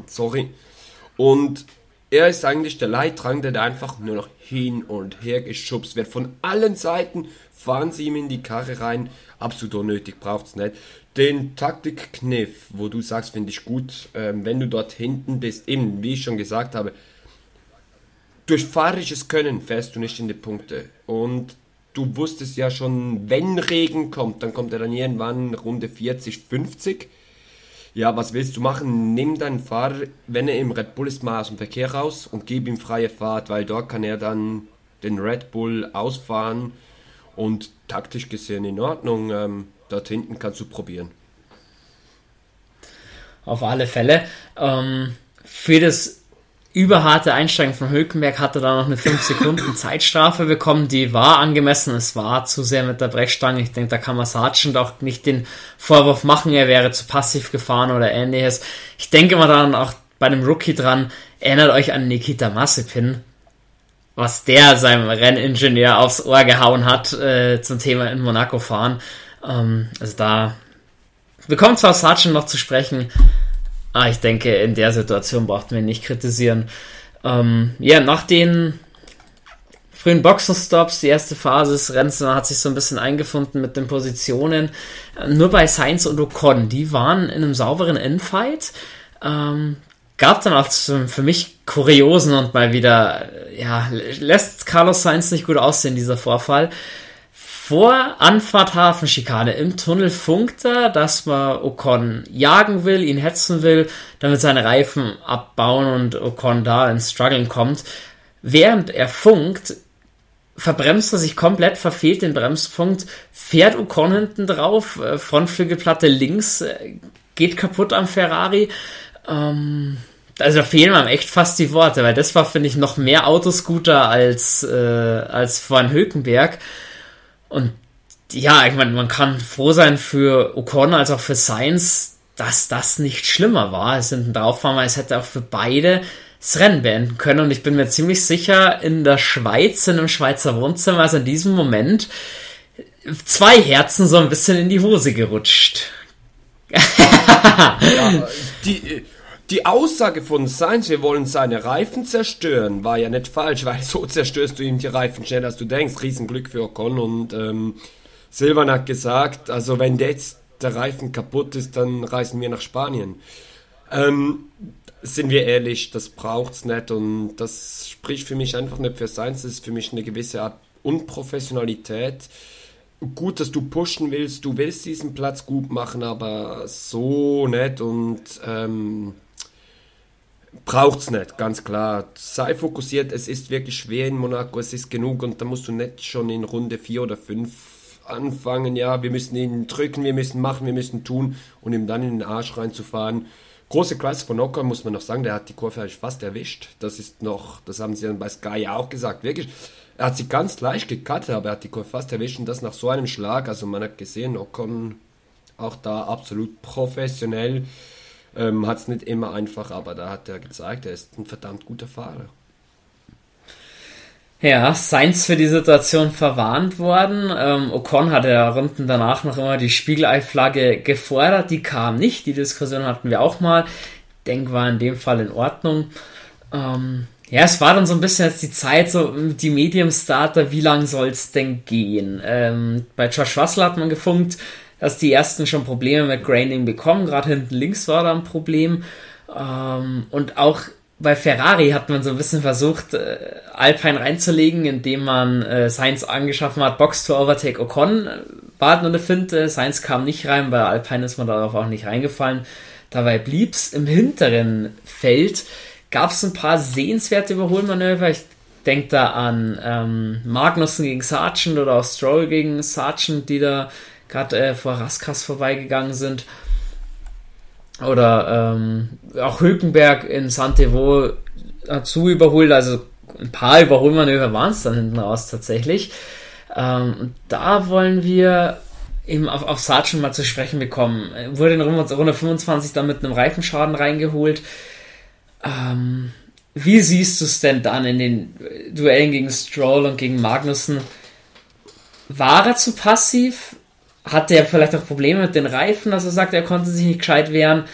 Sorry. Und er ist eigentlich der Leidtragende, der einfach nur noch hin und her geschubst wird. Von allen Seiten fahren sie ihm in die Karre rein. Absolut unnötig, braucht es nicht. Den Taktikkniff, wo du sagst, finde ich gut, ähm, wenn du dort hinten bist, eben wie ich schon gesagt habe, durch fahrisches Können fährst du nicht in die Punkte. Und du wusstest ja schon, wenn Regen kommt, dann kommt er dann irgendwann Runde 40, 50. Ja, was willst du machen? Nimm deinen Fahrer, wenn er im Red Bull ist, mal aus dem Verkehr raus und gib ihm freie Fahrt, weil dort kann er dann den Red Bull ausfahren und taktisch gesehen in Ordnung. Ähm, dort hinten kannst du probieren. Auf alle Fälle. Ähm, für das überharte Einsteigen von Hülkenberg hatte da noch eine 5 Sekunden Zeitstrafe bekommen, die war angemessen, es war zu sehr mit der Brechstange. Ich denke, da kann man Sargent auch nicht den Vorwurf machen, er wäre zu passiv gefahren oder ähnliches. Ich denke mal dann auch bei dem Rookie dran, erinnert euch an Nikita Massepin, was der seinem Renningenieur aufs Ohr gehauen hat äh, zum Thema in Monaco fahren. Ähm, also da bekommt zwar Sargent noch zu sprechen, Ah, ich denke, in der Situation braucht man ihn nicht kritisieren. Ähm, ja, nach den frühen Boxenstops, die erste Phase des Rennens, hat sich so ein bisschen eingefunden mit den Positionen. Nur bei Sainz und Ocon, die waren in einem sauberen Endfight. Ähm, gab dann auch für mich kuriosen und mal wieder, ja, lässt Carlos Sainz nicht gut aussehen, dieser Vorfall vor Anfahrt Hafenschikane im Tunnel funkt er, dass man Ocon jagen will, ihn hetzen will, damit seine Reifen abbauen und Ocon da ins Struggeln kommt. Während er funkt, verbremst er sich komplett, verfehlt den Bremspunkt, fährt Ocon hinten drauf, äh, Frontflügelplatte links, äh, geht kaputt am Ferrari. Ähm, also da fehlen mir echt fast die Worte, weil das war, finde ich, noch mehr Autoscooter als, äh, als von Hülkenberg. Und ja, ich meine, man kann froh sein für Ocon als auch für Sainz, dass das nicht schlimmer war. Es sind ein Drauffahren, es hätte auch für beide das Rennen beenden können. Und ich bin mir ziemlich sicher, in der Schweiz, in einem Schweizer Wohnzimmer, also in diesem Moment, zwei Herzen so ein bisschen in die Hose gerutscht. ja, [laughs] die, die Aussage von Sainz, wir wollen seine Reifen zerstören, war ja nicht falsch, [laughs] weil so zerstörst du ihm die Reifen schneller, als du denkst. Riesenglück für Ocon und ähm, Silvan hat gesagt, also wenn jetzt der Reifen kaputt ist, dann reisen wir nach Spanien. Ähm, sind wir ehrlich, das braucht's nicht und das spricht für mich einfach nicht für Sainz, das ist für mich eine gewisse Art Unprofessionalität. Gut, dass du pushen willst, du willst diesen Platz gut machen, aber so nicht und ähm, braucht's nicht, ganz klar. Sei fokussiert, es ist wirklich schwer in Monaco, es ist genug und da musst du nicht schon in Runde 4 oder 5 anfangen, ja, wir müssen ihn drücken, wir müssen machen, wir müssen tun und ihm dann in den Arsch reinzufahren. Große Klasse von Ocker, muss man noch sagen, der hat die Kurve eigentlich fast erwischt. Das ist noch, das haben sie dann bei Sky ja auch gesagt, wirklich. Er hat sie ganz leicht gecuttet, aber er hat die Kurve fast erwischt und das nach so einem Schlag. Also man hat gesehen, Ocon auch da absolut professionell. Ähm, hat es nicht immer einfach, aber da hat er gezeigt, er ist ein verdammt guter Fahrer. Ja, Sainz für die Situation verwarnt worden. Ähm, Ocon hat ja Runden danach noch immer die Spiegelei-Flagge gefordert. Die kam nicht. Die Diskussion hatten wir auch mal. Denk war in dem Fall in Ordnung. Ähm, ja, es war dann so ein bisschen jetzt die Zeit, so die Medium-Starter, wie lang soll es denn gehen? Ähm, bei Josh Russell hat man gefunkt, dass die ersten schon Probleme mit Graining bekommen. Gerade hinten links war da ein Problem. Ähm, und auch bei Ferrari hat man so ein bisschen versucht, äh, Alpine reinzulegen, indem man äh, Sainz angeschaffen hat, Box to Overtake Ocon. War nur eine Finte, Sainz kam nicht rein, bei Alpine ist man darauf auch nicht reingefallen. Dabei blieb's im hinteren Feld. Gab es ein paar sehenswerte Überholmanöver. Ich denke da an ähm, Magnussen gegen Sargent oder auch Stroll gegen Sargent, die da gerade äh, vor Raskas vorbeigegangen sind. Oder ähm, auch Hülkenberg in Santevo dazu überholt, also ein paar Überholmanöver waren es dann hinten raus tatsächlich. Ähm, da wollen wir eben auf, auf Sargent mal zu sprechen bekommen. Wurde in Runde 25 dann mit einem Reifenschaden reingeholt. Ähm, wie siehst du es denn dann in den Duellen gegen Stroll und gegen Magnussen? War er zu passiv? Hatte er vielleicht auch Probleme mit den Reifen, dass er sagt, er konnte sich nicht gescheit wehren?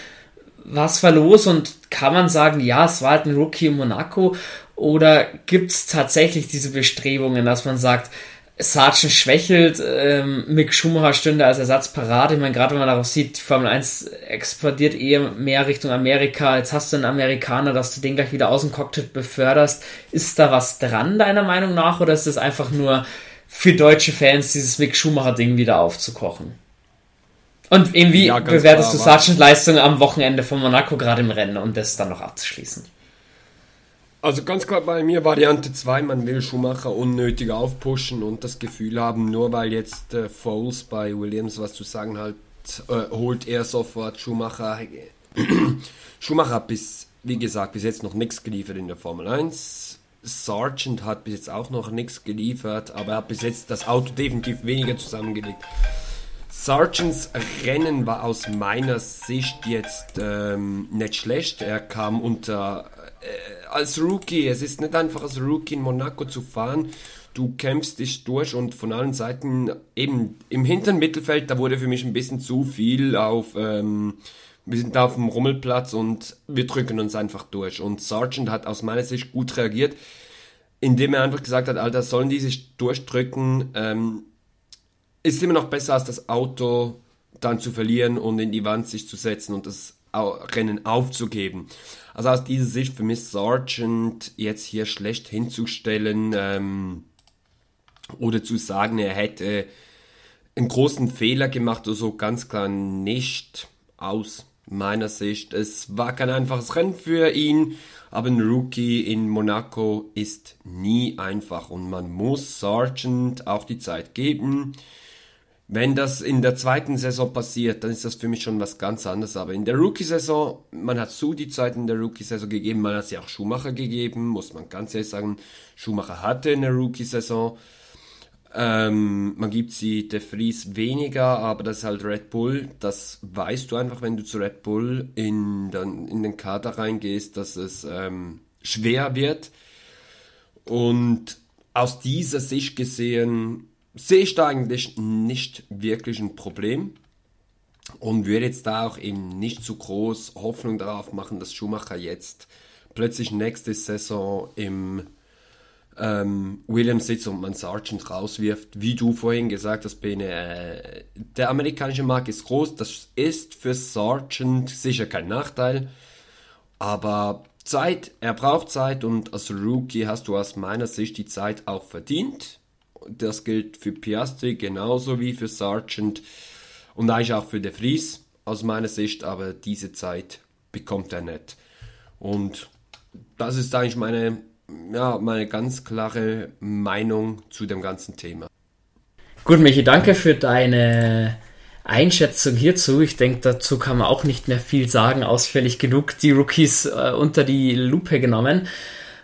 Was war los und kann man sagen, ja, es war halt ein Rookie in Monaco? Oder gibt es tatsächlich diese Bestrebungen, dass man sagt, Sargent schwächelt, ähm, Mick Schumacher stünde als Ersatzparade. Ich meine, gerade wenn man darauf sieht, Formel 1 exportiert eher mehr Richtung Amerika. Jetzt hast du einen Amerikaner, dass du den gleich wieder aus dem Cockpit beförderst. Ist da was dran, deiner Meinung nach, oder ist das einfach nur für deutsche Fans, dieses Mick Schumacher-Ding wieder aufzukochen? Und irgendwie ja, bewertest klar, du Sargent Leistung am Wochenende von Monaco gerade im Rennen, um das dann noch abzuschließen? Also ganz klar bei mir Variante 2, man will Schumacher unnötig aufpushen und das Gefühl haben, nur weil jetzt äh, Foles bei Williams was zu sagen hat, äh, holt er sofort Schumacher. [clears throat] Schumacher bis, wie gesagt, bis jetzt noch nichts geliefert in der Formel 1. Sargent hat bis jetzt auch noch nichts geliefert, aber er hat bis jetzt das Auto definitiv weniger zusammengelegt. Sargents Rennen war aus meiner Sicht jetzt ähm, nicht schlecht. Er kam unter äh, als Rookie, es ist nicht einfach als Rookie in Monaco zu fahren. Du kämpfst dich durch und von allen Seiten eben im hinteren Mittelfeld, da wurde für mich ein bisschen zu viel auf, ähm, wir sind da auf dem Rummelplatz und wir drücken uns einfach durch. Und Sargent hat aus meiner Sicht gut reagiert, indem er einfach gesagt hat, Alter, sollen die sich durchdrücken, ähm, ist immer noch besser als das Auto dann zu verlieren und in die Wand sich zu setzen und das Rennen aufzugeben. Also aus dieser Sicht für mich Sargent jetzt hier schlecht hinzustellen ähm, oder zu sagen, er hätte einen großen Fehler gemacht oder so, ganz klar nicht aus meiner Sicht. Es war kein einfaches Rennen für ihn, aber ein Rookie in Monaco ist nie einfach und man muss Sargent auch die Zeit geben. Wenn das in der zweiten Saison passiert, dann ist das für mich schon was ganz anderes. Aber in der Rookie-Saison, man hat so die Zeit in der Rookie-Saison gegeben, man hat sie auch Schumacher gegeben, muss man ganz ehrlich sagen. Schumacher hatte eine Rookie-Saison. Ähm, man gibt sie De Vries weniger, aber das ist halt Red Bull. Das weißt du einfach, wenn du zu Red Bull in, dann, in den Kader reingehst, dass es ähm, schwer wird. Und aus dieser Sicht gesehen sehe ich da eigentlich nicht wirklich ein Problem und würde jetzt da auch eben nicht zu groß Hoffnung darauf machen, dass Schumacher jetzt plötzlich nächste Saison im ähm, Williams sitzt und man Sargent rauswirft. Wie du vorhin gesagt hast, Bene, äh, der amerikanische Markt ist groß, das ist für Sargent sicher kein Nachteil, aber Zeit, er braucht Zeit und als Rookie hast du aus meiner Sicht die Zeit auch verdient das gilt für Piastri genauso wie für Sargent und eigentlich auch für De Vries aus meiner Sicht, aber diese Zeit bekommt er nicht. Und das ist eigentlich meine, ja, meine ganz klare Meinung zu dem ganzen Thema. Gut, Michi, danke für deine Einschätzung hierzu. Ich denke, dazu kann man auch nicht mehr viel sagen. Ausführlich genug die Rookies äh, unter die Lupe genommen.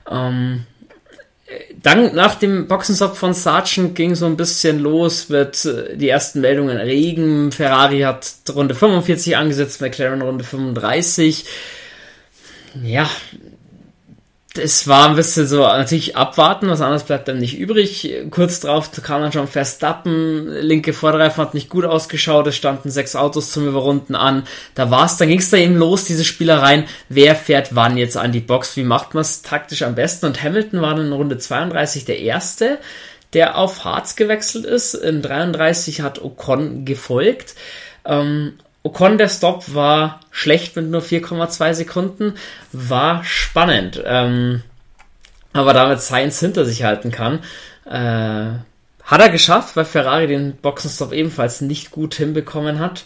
Ähm, dann nach dem Boxenstopp von Sargent ging so ein bisschen los, wird äh, die ersten Meldungen Regen. Ferrari hat Runde 45 angesetzt, McLaren Runde 35. Ja, es war ein bisschen so natürlich abwarten, was anderes bleibt dann nicht übrig. Kurz drauf kam dann schon Verstappen, linke Vorderreifen hat nicht gut ausgeschaut, es standen sechs Autos zum Überrunden an. Da war's, dann ging's da eben los, diese Spielereien, wer fährt wann jetzt an die Box, wie macht man's taktisch am besten? Und Hamilton war dann in Runde 32 der Erste, der auf Harz gewechselt ist. In 33 hat Ocon gefolgt. Ähm, Ocon, der Stop war schlecht mit nur 4,2 Sekunden, war spannend. Ähm, aber damit Sainz hinter sich halten kann. Äh, hat er geschafft, weil Ferrari den Boxenstopp ebenfalls nicht gut hinbekommen hat.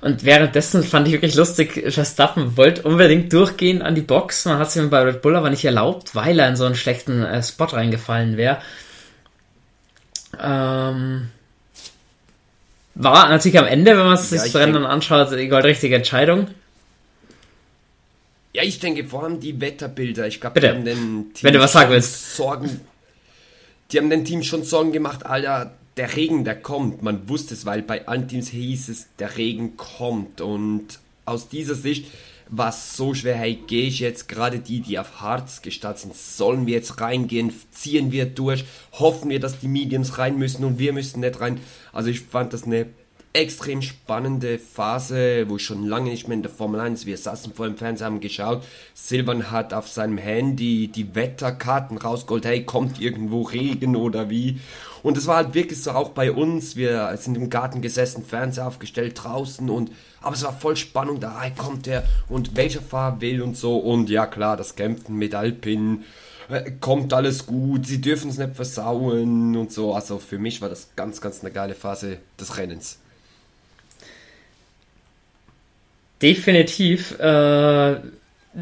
Und währenddessen fand ich wirklich lustig, Verstappen wollte unbedingt durchgehen an die Box. Man hat es ihm bei Red Bull aber nicht erlaubt, weil er in so einen schlechten äh, Spot reingefallen wäre. Ähm, war natürlich am Ende, wenn man sich ja, das Rennen dann anschaut, die goldrichtige Entscheidung. Ja, ich denke vor allem die Wetterbilder. Ich glaube, die haben den Team Wenn du was sagen willst. Sorgen, die haben den Team schon Sorgen gemacht, Alter, der Regen, der kommt. Man wusste es, weil bei allen Teams hieß es, der Regen kommt. Und aus dieser Sicht war es so schwer, hey, gehe ich jetzt gerade die, die auf Harz gestartet sind, sollen wir jetzt reingehen, ziehen wir durch, hoffen wir, dass die Mediums rein müssen und wir müssen nicht rein. Also ich fand das eine extrem spannende Phase, wo ich schon lange nicht mehr in der Formel 1, wir saßen vor dem Fernseher, haben geschaut, Silvan hat auf seinem Handy die Wetterkarten rausgeholt, hey, kommt irgendwo Regen oder wie und es war halt wirklich so auch bei uns. Wir sind im Garten gesessen, Fernseher aufgestellt draußen und aber es war voll Spannung, da kommt der und welcher Fahrer will und so. Und ja klar, das Kämpfen mit Alpin, äh, kommt alles gut, sie dürfen es nicht versauen und so. Also für mich war das ganz, ganz eine geile Phase des Rennens. Definitiv. Äh,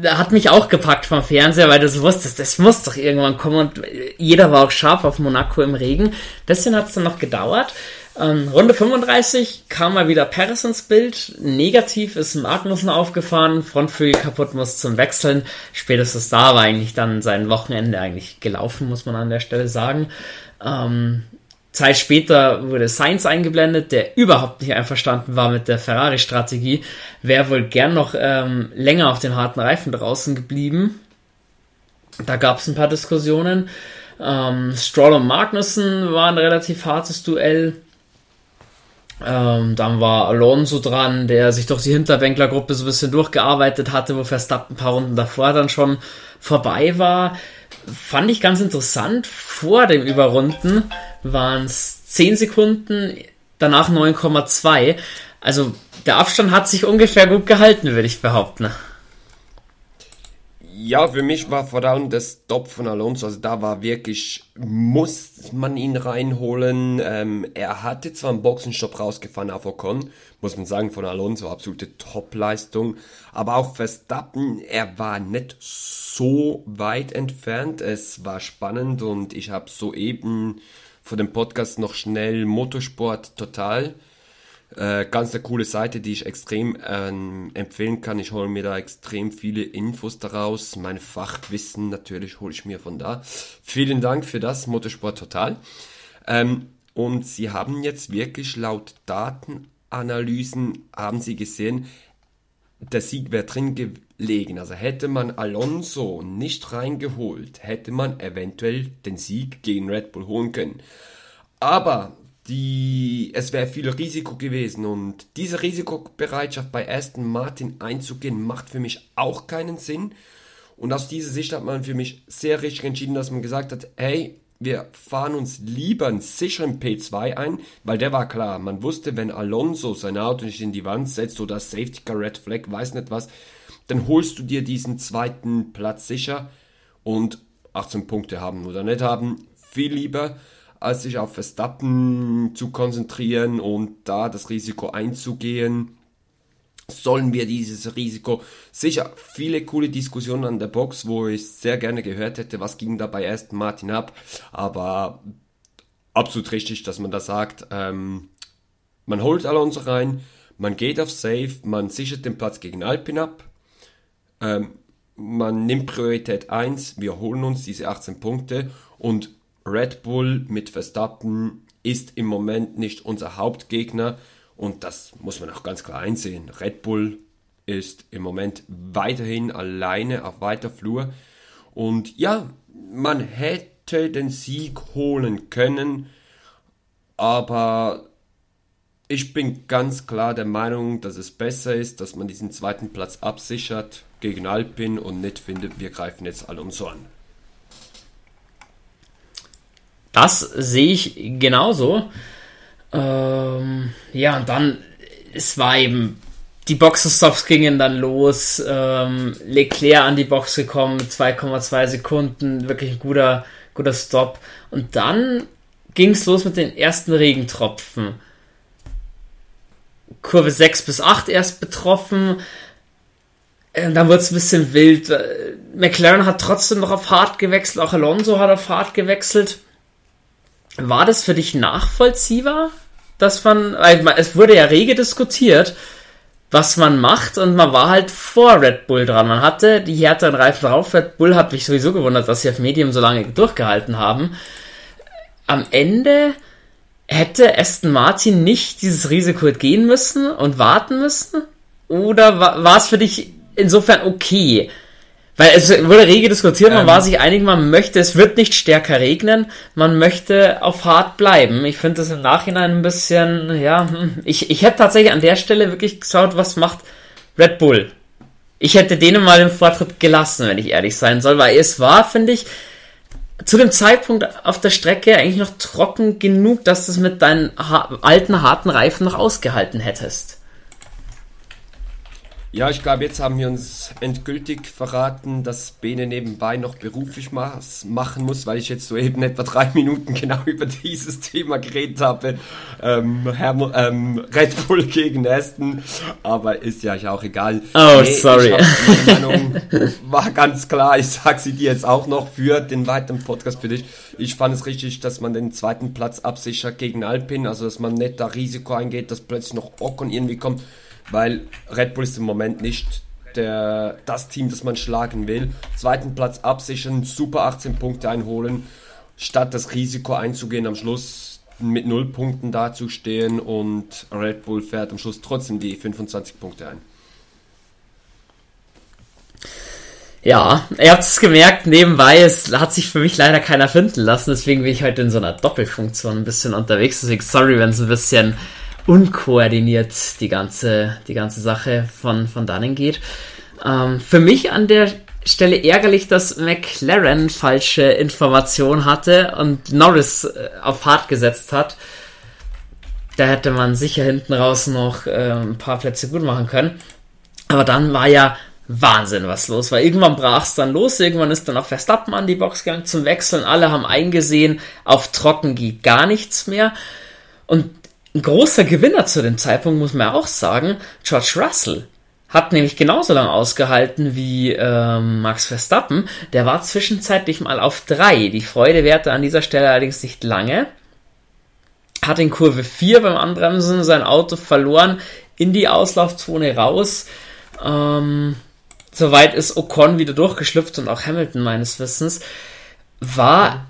hat mich auch gepackt vom Fernseher, weil du so wusstest, das muss doch irgendwann kommen und jeder war auch scharf auf Monaco im Regen. Bisschen hat es dann noch gedauert. Ähm, Runde 35 kam mal wieder Paris ins Bild. Negativ ist Magnussen aufgefahren, Frontflügel kaputt, muss zum Wechseln. Spätestens da war eigentlich dann sein Wochenende eigentlich gelaufen, muss man an der Stelle sagen. Ähm, Zeit später wurde Sainz eingeblendet, der überhaupt nicht einverstanden war mit der Ferrari-Strategie. Wäre wohl gern noch ähm, länger auf den harten Reifen draußen geblieben. Da gab es ein paar Diskussionen. Ähm, Stroll und Magnussen war ein relativ hartes Duell. Ähm, dann war Alonso dran, der sich durch die Hinterbänklergruppe so ein bisschen durchgearbeitet hatte, wo Verstappen ein paar Runden davor dann schon vorbei war fand ich ganz interessant. Vor dem Überrunden waren es 10 Sekunden, danach 9,2. Also der Abstand hat sich ungefähr gut gehalten, würde ich behaupten. Ja, für mich war vor allem das Stop von Alonso, also da war wirklich, muss man ihn reinholen. Ähm, er hatte zwar einen Boxenstopp rausgefahren auf Ocon, muss man sagen, von Alonso, absolute Topleistung. Aber auch Verstappen, er war nicht so weit entfernt. Es war spannend und ich habe soeben vor dem Podcast noch schnell Motorsport total äh, ganz eine coole Seite, die ich extrem ähm, empfehlen kann. Ich hole mir da extrem viele Infos daraus. Mein Fachwissen natürlich hole ich mir von da. Vielen Dank für das, Motorsport Total. Ähm, und sie haben jetzt wirklich laut Datenanalysen, haben sie gesehen, der Sieg wäre drin gelegen. Also hätte man Alonso nicht reingeholt, hätte man eventuell den Sieg gegen Red Bull holen können. Aber die, es wäre viel Risiko gewesen und diese Risikobereitschaft bei Aston Martin einzugehen, macht für mich auch keinen Sinn. Und aus dieser Sicht hat man für mich sehr richtig entschieden, dass man gesagt hat, hey, wir fahren uns lieber einen sicheren P2 ein, weil der war klar. Man wusste, wenn Alonso sein Auto nicht in die Wand setzt oder Safety Car Red Flag, weiß nicht was, dann holst du dir diesen zweiten Platz sicher und 18 Punkte haben oder nicht haben, viel lieber als sich auf Verstappen zu konzentrieren und da das Risiko einzugehen. Sollen wir dieses Risiko? Sicher, viele coole Diskussionen an der Box, wo ich sehr gerne gehört hätte, was ging da bei Aston Martin ab. Aber absolut richtig, dass man da sagt, ähm, man holt Alonso rein, man geht auf Safe, man sichert den Platz gegen Alpin ab. Ähm, man nimmt Priorität 1, wir holen uns diese 18 Punkte und Red Bull mit Verstappen ist im Moment nicht unser Hauptgegner und das muss man auch ganz klar einsehen. Red Bull ist im Moment weiterhin alleine auf weiter Flur und ja, man hätte den Sieg holen können, aber ich bin ganz klar der Meinung, dass es besser ist, dass man diesen zweiten Platz absichert gegen Alpin und nicht findet, wir greifen jetzt Alonso an. Das sehe ich genauso. Ähm, ja, und dann, es war eben, die Boxenstops gingen dann los. Ähm, Leclerc an die Box gekommen, 2,2 Sekunden, wirklich ein guter, guter Stop. Und dann ging es los mit den ersten Regentropfen. Kurve 6 bis 8 erst betroffen. Ähm, dann wurde es ein bisschen wild. Äh, McLaren hat trotzdem noch auf hart gewechselt, auch Alonso hat auf hart gewechselt. War das für dich nachvollziehbar, dass man, weil es wurde ja rege diskutiert, was man macht und man war halt vor Red Bull dran. Man hatte die härteren Reifen drauf. Red Bull hat mich sowieso gewundert, dass sie auf Medium so lange durchgehalten haben. Am Ende hätte Aston Martin nicht dieses Risiko gehen müssen und warten müssen. oder war es für dich insofern okay? Weil es wurde rege diskutiert, man ähm, war sich einig, man möchte, es wird nicht stärker regnen, man möchte auf hart bleiben. Ich finde das im Nachhinein ein bisschen, ja, hm, ich, ich hätte tatsächlich an der Stelle wirklich geschaut, was macht Red Bull. Ich hätte denen mal den Vortritt gelassen, wenn ich ehrlich sein soll, weil es war, finde ich, zu dem Zeitpunkt auf der Strecke eigentlich noch trocken genug, dass du es mit deinen alten, harten Reifen noch ausgehalten hättest. Ja, ich glaube, jetzt haben wir uns endgültig verraten, dass Bene nebenbei noch beruflich machen muss, weil ich jetzt soeben etwa drei [laughs] Minuten genau über dieses Thema geredet habe. Ähm, Herr, ähm, Red Bull gegen Aston, aber ist ja auch egal. Oh, nee, sorry. meine [laughs] Meinung war ganz klar, ich sage sie dir jetzt auch noch für den weiteren Podcast für dich. Ich fand es richtig, dass man den zweiten Platz absichert gegen Alpine, also dass man nicht da Risiko eingeht, dass plötzlich noch Ocon irgendwie kommt weil Red Bull ist im Moment nicht der, das Team, das man schlagen will. Zweiten Platz absichern, super 18 Punkte einholen, statt das Risiko einzugehen, am Schluss mit 0 Punkten dazustehen und Red Bull fährt am Schluss trotzdem die 25 Punkte ein. Ja, ihr habt es gemerkt, nebenbei, es hat sich für mich leider keiner finden lassen, deswegen bin ich heute in so einer Doppelfunktion ein bisschen unterwegs, deswegen sorry, wenn es ein bisschen unkoordiniert die ganze, die ganze Sache von, von dannen geht. Ähm, für mich an der Stelle ärgerlich, dass McLaren falsche Information hatte und Norris äh, auf hart gesetzt hat. Da hätte man sicher hinten raus noch äh, ein paar Plätze gut machen können. Aber dann war ja Wahnsinn, was los war. Irgendwann brach es dann los, irgendwann ist dann auch Verstappen an die Box gegangen zum Wechseln. Alle haben eingesehen, auf Trocken geht gar nichts mehr. Und ein großer Gewinner zu dem Zeitpunkt, muss man auch sagen, George Russell. Hat nämlich genauso lange ausgehalten wie ähm, Max Verstappen. Der war zwischenzeitlich mal auf drei. Die Freude währte an dieser Stelle allerdings nicht lange. Hat in Kurve 4 beim Anbremsen sein Auto verloren, in die Auslaufzone raus. Ähm, soweit ist Ocon wieder durchgeschlüpft und auch Hamilton meines Wissens. War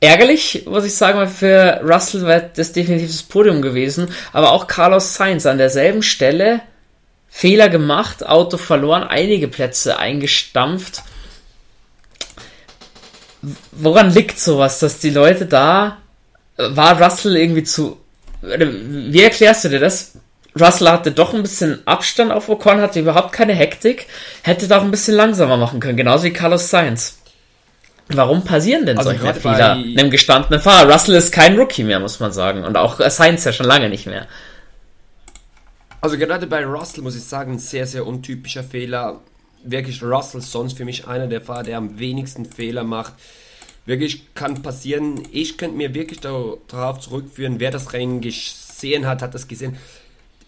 ärgerlich, muss ich sagen, für Russell wäre das definitiv das Podium gewesen, aber auch Carlos Sainz an derselben Stelle Fehler gemacht, Auto verloren, einige Plätze eingestampft. Woran liegt sowas, dass die Leute da war Russell irgendwie zu wie erklärst du dir das? Russell hatte doch ein bisschen Abstand auf Ocon, hatte überhaupt keine Hektik, hätte da auch ein bisschen langsamer machen können, genauso wie Carlos Sainz. Warum passieren denn also solche Fehler einem gestandenen Fahrer? Russell ist kein Rookie mehr, muss man sagen. Und auch Sainz ja schon lange nicht mehr. Also gerade bei Russell muss ich sagen, sehr, sehr untypischer Fehler. Wirklich Russell sonst für mich einer der Fahrer, der am wenigsten Fehler macht. Wirklich kann passieren. Ich könnte mir wirklich darauf zurückführen, wer das Rennen gesehen hat, hat das gesehen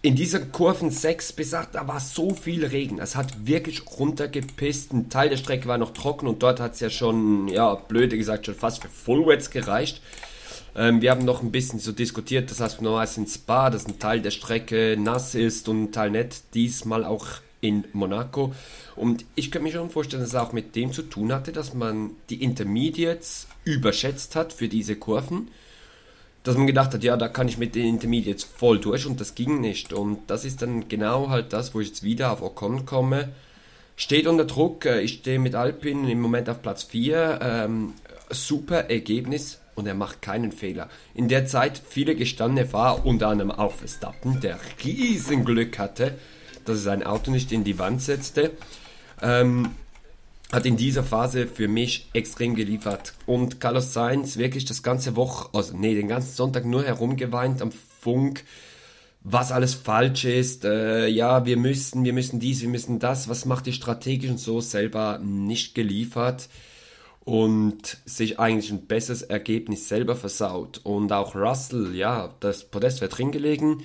in dieser Kurven 6 bis 8, da war so viel Regen. Es hat wirklich runtergepisst. Ein Teil der Strecke war noch trocken und dort hat es ja schon, ja, blöde gesagt, schon fast für Fullwets gereicht. Ähm, wir haben noch ein bisschen so diskutiert, das heißt normalerweise in Spa, dass ein Teil der Strecke nass ist und ein Teil nicht. Diesmal auch in Monaco. Und ich könnte mir schon vorstellen, dass es auch mit dem zu tun hatte, dass man die Intermediates überschätzt hat für diese Kurven dass man gedacht hat, ja, da kann ich mit den Intermediates voll durch und das ging nicht. Und das ist dann genau halt das, wo ich jetzt wieder auf Ocon komme. Steht unter Druck, äh, ich stehe mit Alpin im Moment auf Platz 4. Ähm, super Ergebnis und er macht keinen Fehler. In der Zeit viele gestandene Fahrer, unter anderem auch Verstappen, der riesen Glück hatte, dass er sein Auto nicht in die Wand setzte. Ähm, hat in dieser Phase für mich extrem geliefert. Und Carlos Sainz wirklich das ganze Woche, also nee, den ganzen Sonntag nur herumgeweint am Funk, was alles falsch ist. Äh, ja, wir müssen, wir müssen dies, wir müssen das. Was macht die strategisch und so selber nicht geliefert und sich eigentlich ein besseres Ergebnis selber versaut. Und auch Russell, ja, das Podest wäre drin gelegen.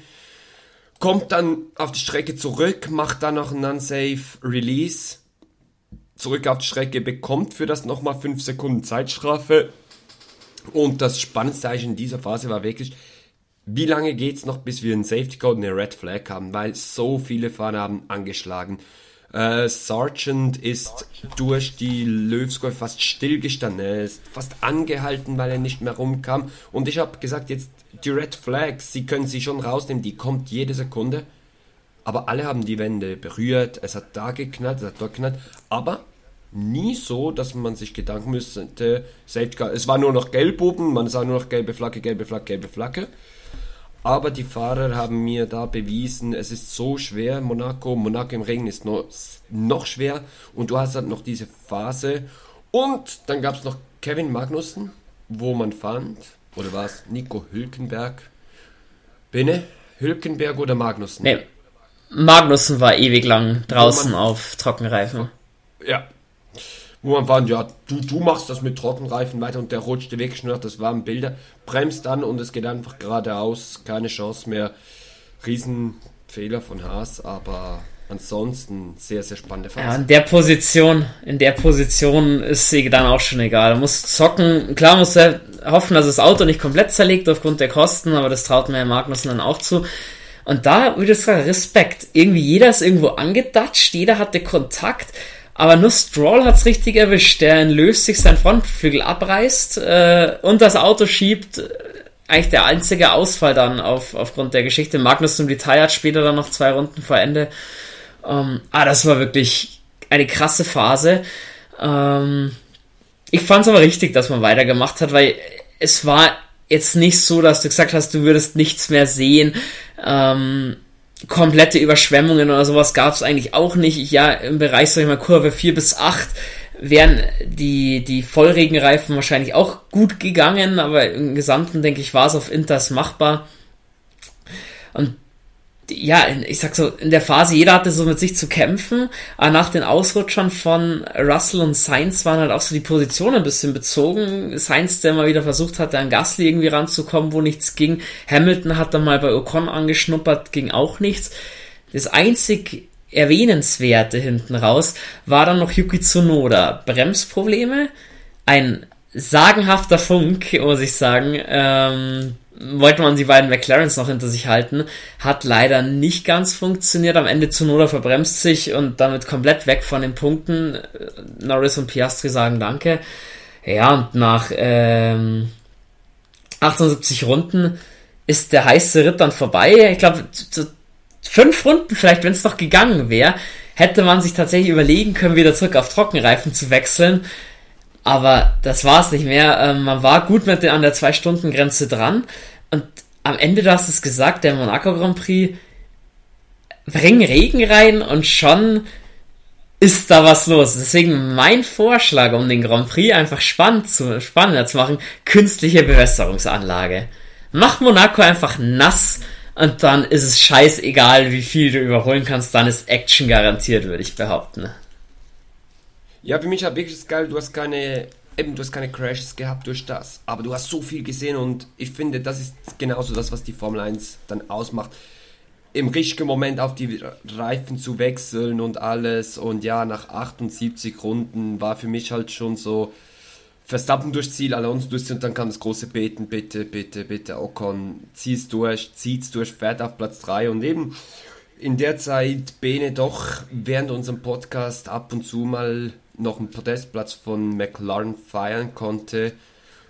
Kommt dann auf die Strecke zurück, macht dann noch einen Unsafe Release zurück auf die Strecke, bekommt für das nochmal 5 Sekunden Zeitstrafe. Und das Spannendste in dieser Phase war wirklich, wie lange geht es noch, bis wir einen Safety Code und eine Red Flag haben, weil so viele Fahrer haben angeschlagen. Äh, Sargent ist durch die Löwskurve fast stillgestanden. Er ist fast angehalten, weil er nicht mehr rumkam. Und ich habe gesagt, jetzt die Red Flag, sie können sie schon rausnehmen, die kommt jede Sekunde. Aber alle haben die Wände berührt, es hat da geknallt, es hat dort geknallt, aber nie so, dass man sich Gedanken müsste, es war nur noch gelb oben, man sah nur noch gelbe Flagge, gelbe Flagge, gelbe Flagge. Aber die Fahrer haben mir da bewiesen, es ist so schwer, Monaco. Monaco im Regen ist noch, noch schwer. Und du hast halt noch diese Phase. Und dann gab es noch Kevin Magnussen, wo man fand, oder war es Nico Hülkenberg? Bene? Hülkenberg oder Magnussen? Nee, Magnussen war ewig lang draußen auf Trockenreifen. Ja, wo man fand, ja, du, du machst das mit Trockenreifen weiter und der rutschte weg, schnurrt, das waren Bilder, bremst dann und es geht einfach geradeaus, keine Chance mehr. Riesenfehler von Haas, aber ansonsten sehr, sehr spannende Phase. Ja, in der Position, in der Position ist sie dann auch schon egal. Er muss zocken, klar muss er hoffen, dass das Auto nicht komplett zerlegt aufgrund der Kosten, aber das traut mir Magnussen dann auch zu. Und da würde ich sagen, Respekt. Irgendwie jeder ist irgendwo angedatscht, jeder hatte Kontakt. Aber nur Stroll hat's richtig erwischt, der Löw sich sein Frontflügel abreißt äh, und das Auto schiebt. Eigentlich der einzige Ausfall dann auf, aufgrund der Geschichte. Magnus im Detail hat später dann noch zwei Runden vor Ende. Ähm, ah, das war wirklich eine krasse Phase. Ähm, ich fand's aber richtig, dass man weitergemacht hat, weil es war jetzt nicht so, dass du gesagt hast, du würdest nichts mehr sehen. Ähm, komplette Überschwemmungen oder sowas gab es eigentlich auch nicht. Ja, im Bereich, sag ich mal, Kurve 4 bis 8 wären die, die Vollregenreifen wahrscheinlich auch gut gegangen, aber im Gesamten, denke ich, war es auf Inters machbar. Und ja, ich sag so, in der Phase, jeder hatte so mit sich zu kämpfen, aber nach den Ausrutschern von Russell und Sainz waren halt auch so die Positionen ein bisschen bezogen. Sainz, der mal wieder versucht hatte, an Gasly irgendwie ranzukommen, wo nichts ging. Hamilton hat dann mal bei Ocon angeschnuppert, ging auch nichts. Das einzig Erwähnenswerte hinten raus war dann noch Yuki Tsunoda. Bremsprobleme, ein sagenhafter Funk, muss ich sagen. Ähm, wollte man die beiden McLarens noch hinter sich halten. Hat leider nicht ganz funktioniert. Am Ende Zunoda verbremst sich und damit komplett weg von den Punkten. Norris und Piastri sagen Danke. Ja, und nach ähm, 78 Runden ist der heiße Ritt dann vorbei. Ich glaube, fünf Runden vielleicht, wenn es noch gegangen wäre, hätte man sich tatsächlich überlegen können, wieder zurück auf Trockenreifen zu wechseln. Aber das war es nicht mehr. Ähm, man war gut mit der, an der Zwei-Stunden-Grenze dran. Und am Ende, du hast es gesagt, der Monaco Grand Prix, bring Regen rein und schon ist da was los. Deswegen mein Vorschlag, um den Grand Prix einfach spannend zu, spannender zu machen, künstliche Bewässerungsanlage. Mach Monaco einfach nass und dann ist es scheißegal, wie viel du überholen kannst, dann ist Action garantiert, würde ich behaupten. Ja, für mich war wirklich geil, du hast keine, eben, du hast keine Crashes gehabt durch das, aber du hast so viel gesehen und ich finde, das ist genauso das, was die Formel 1 dann ausmacht. Im richtigen Moment auf die Reifen zu wechseln und alles und ja, nach 78 Runden war für mich halt schon so, Verstappen durchs Ziel, Alonso durchs Ziel und dann kam das große Beten, bitte, bitte, bitte, Ocon, zieh's durch, zieht's durch, fährt auf Platz 3 und eben in der Zeit Bene doch während unserem Podcast ab und zu mal noch einen Podestplatz von McLaren feiern konnte,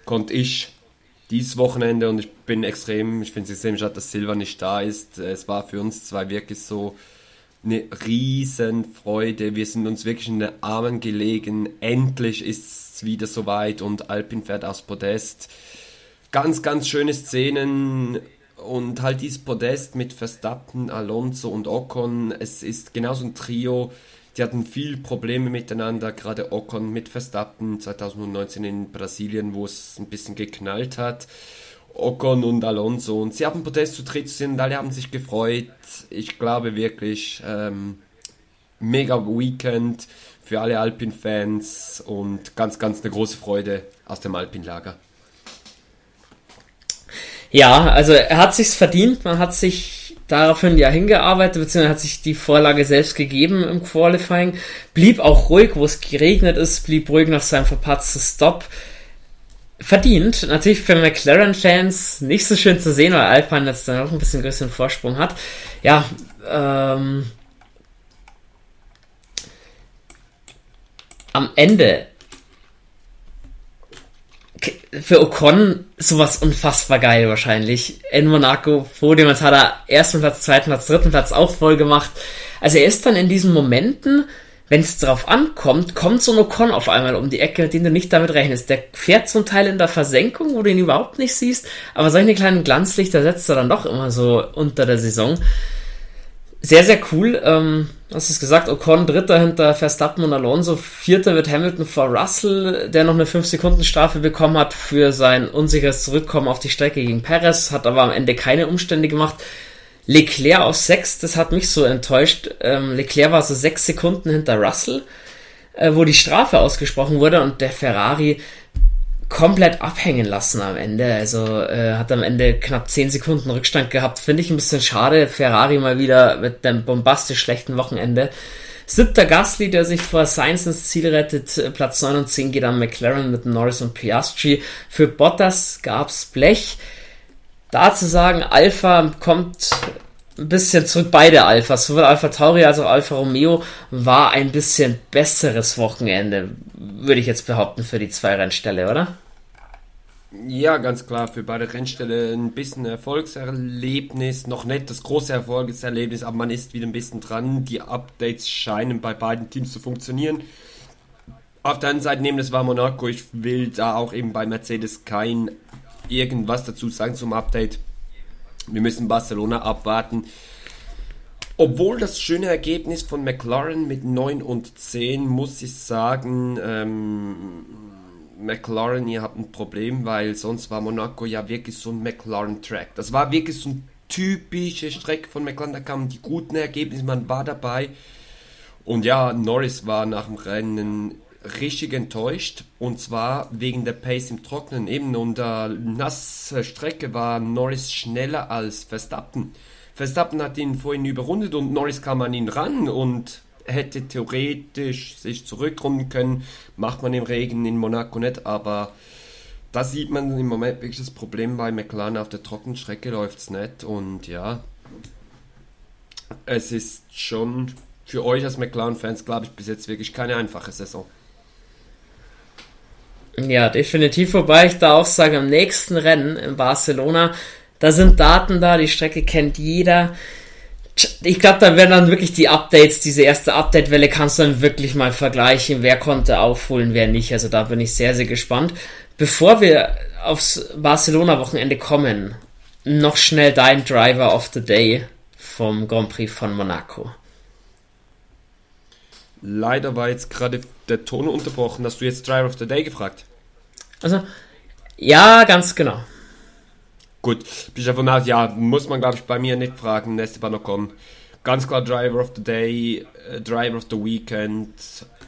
konnte ich dieses Wochenende und ich bin extrem, ich finde es extrem schade, dass Silva nicht da ist. Es war für uns zwei wirklich so eine riesen Freude. Wir sind uns wirklich in den Armen gelegen. Endlich ist es wieder soweit und Alpin fährt aufs Podest. Ganz, ganz schöne Szenen und halt dieses Podest mit Verstappen, Alonso und Ocon. Es ist genauso ein Trio, die hatten viel Probleme miteinander, gerade Ocon mit Verstappen 2019 in Brasilien, wo es ein bisschen geknallt hat. Ocon und Alonso. Und sie haben Protest zu dritt sind, alle haben sich gefreut. Ich glaube wirklich, ähm, mega Weekend für alle Alpin-Fans und ganz, ganz eine große Freude aus dem Alpin-Lager. Ja, also er hat sich's verdient, man hat sich daraufhin ja hingearbeitet, beziehungsweise hat sich die Vorlage selbst gegeben im Qualifying, blieb auch ruhig, wo es geregnet ist, blieb ruhig nach seinem verpatzten Stop. Verdient, natürlich für McLaren-Fans nicht so schön zu sehen, weil Alpine jetzt dann noch ein bisschen größeren Vorsprung hat. Ja, ähm, am Ende für Ocon sowas unfassbar geil wahrscheinlich. In Monaco, Podium, jetzt hat er ersten Platz, zweiten Platz, dritten Platz auch voll gemacht. Also er ist dann in diesen Momenten, wenn es drauf ankommt, kommt so ein Ocon auf einmal um die Ecke, den du nicht damit rechnest. Der fährt zum Teil in der Versenkung, wo du ihn überhaupt nicht siehst, aber solche kleinen Glanzlichter setzt er dann doch immer so unter der Saison sehr, sehr cool. Ähm, hast es gesagt, Ocon dritter hinter Verstappen und Alonso, vierter wird Hamilton vor Russell, der noch eine 5-Sekunden-Strafe bekommen hat für sein unsicheres Zurückkommen auf die Strecke gegen Perez, hat aber am Ende keine Umstände gemacht. Leclerc auf 6, das hat mich so enttäuscht. Ähm, Leclerc war so 6 Sekunden hinter Russell, äh, wo die Strafe ausgesprochen wurde und der Ferrari komplett abhängen lassen am Ende. Also äh, hat am Ende knapp 10 Sekunden Rückstand gehabt. Finde ich ein bisschen schade. Ferrari mal wieder mit einem bombastisch schlechten Wochenende. Siebter Gasly, der sich vor Sainz ins Ziel rettet. Platz 9 und 10 geht an McLaren mit Norris und Piastri. Für Bottas gab's Blech. Da zu sagen, Alpha kommt ein bisschen zurück. Beide Alphas, sowohl Alpha Tauri als auch Alpha Romeo, war ein bisschen besseres Wochenende, würde ich jetzt behaupten, für die zwei Rennställe, oder? Ja, ganz klar, für beide Rennställe ein bisschen Erfolgserlebnis, noch nicht das große Erfolgserlebnis, aber man ist wieder ein bisschen dran. Die Updates scheinen bei beiden Teams zu funktionieren. Auf der anderen Seite nehmen, das war Monaco, ich will da auch eben bei Mercedes kein irgendwas dazu sagen zum Update. Wir müssen Barcelona abwarten. Obwohl das schöne Ergebnis von McLaren mit 9 und 10, muss ich sagen, ähm, McLaren, ihr habt ein Problem, weil sonst war Monaco ja wirklich so ein McLaren-Track. Das war wirklich so ein typische Strecke von McLaren, da kamen die guten Ergebnisse, man war dabei. Und ja, Norris war nach dem Rennen richtig enttäuscht und zwar wegen der Pace im Trocknen. Eben unter nasser Strecke war Norris schneller als Verstappen. Verstappen hat ihn vorhin überrundet und Norris kam an ihn ran und hätte theoretisch sich zurückrunden können. Macht man im Regen in Monaco nicht, aber da sieht man im Moment wirklich das Problem bei McLaren auf der Trockenstrecke läuft es nicht und ja, es ist schon für euch als McLaren-Fans, glaube ich, bis jetzt wirklich keine einfache Saison. Ja, definitiv. Wobei ich da auch sage, am nächsten Rennen in Barcelona, da sind Daten da, die Strecke kennt jeder. Ich glaube, da werden dann wirklich die Updates, diese erste Update-Welle kannst du dann wirklich mal vergleichen, wer konnte aufholen, wer nicht. Also da bin ich sehr, sehr gespannt. Bevor wir aufs Barcelona-Wochenende kommen, noch schnell dein Driver of the Day vom Grand Prix von Monaco. Leider war jetzt gerade der Ton unterbrochen. Hast du jetzt Driver of the Day gefragt? Also, ja, ganz genau. Gut, ich davon aus, ja, muss man glaube ich bei mir nicht fragen, Esteban Ocon. Ganz klar Driver of the Day, äh, Driver of the Weekend,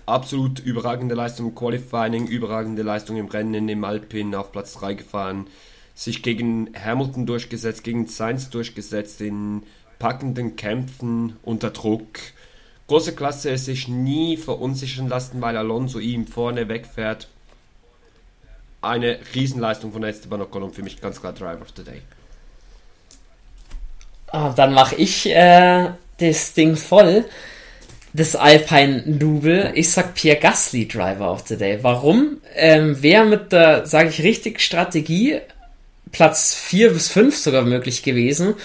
absolut überragende Leistung im Qualifying, überragende Leistung im Rennen im Alpin auf Platz 3 gefahren, sich gegen Hamilton durchgesetzt, gegen Sainz durchgesetzt in packenden Kämpfen unter Druck große Klasse sich nie verunsichern lassen, weil Alonso ihm vorne wegfährt. Eine Riesenleistung von Esteban Ocon und für mich ganz klar Driver of the Day. Oh, dann mache ich äh, das Ding voll. Das Alpine Double. Ich sag Pierre Gasly Driver of the Day. Warum? Ähm, Wäre mit der, sage ich richtig, Strategie Platz 4 bis 5 sogar möglich gewesen.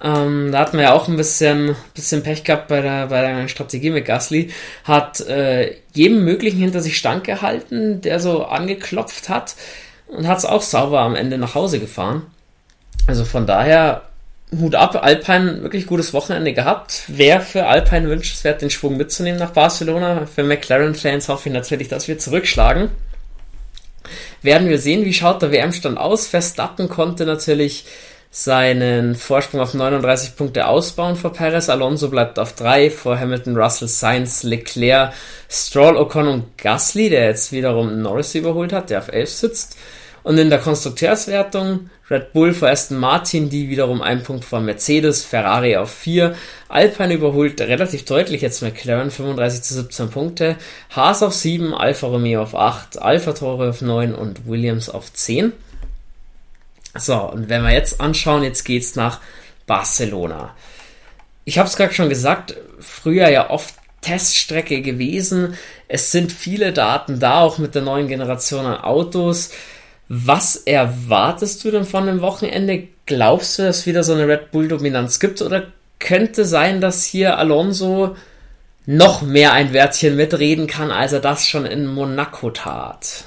Ähm, da hatten wir ja auch ein bisschen, bisschen Pech gehabt bei der, bei der Strategie mit Gasly. Hat äh, jedem Möglichen hinter sich Stand gehalten, der so angeklopft hat und hat es auch sauber am Ende nach Hause gefahren. Also von daher Hut ab, Alpine wirklich gutes Wochenende gehabt. Wäre für Alpine wünschenswert, den Schwung mitzunehmen nach Barcelona. Für McLaren-Fans hoffe ich natürlich, dass wir zurückschlagen. Werden wir sehen, wie schaut der WM-Stand aus. Verstappen konnte natürlich seinen Vorsprung auf 39 Punkte ausbauen vor Perez. Alonso bleibt auf 3, vor Hamilton, Russell, Sainz, Leclerc, Stroll, Ocon und Gasly, der jetzt wiederum Norris überholt hat, der auf 11 sitzt. Und in der Konstrukteurswertung Red Bull vor Aston Martin, die wiederum einen Punkt vor Mercedes, Ferrari auf 4, Alpine überholt relativ deutlich jetzt McLaren 35 zu 17 Punkte, Haas auf 7, Alfa Romeo auf 8, Alfa Tore auf 9 und Williams auf 10. So, und wenn wir jetzt anschauen, jetzt geht's nach Barcelona. Ich habe es gerade schon gesagt, früher ja oft Teststrecke gewesen. Es sind viele Daten da, auch mit der neuen Generation an Autos. Was erwartest du denn von dem Wochenende? Glaubst du, dass es wieder so eine Red Bull-Dominanz gibt oder könnte sein, dass hier Alonso noch mehr ein Wörtchen mitreden kann, als er das schon in Monaco tat?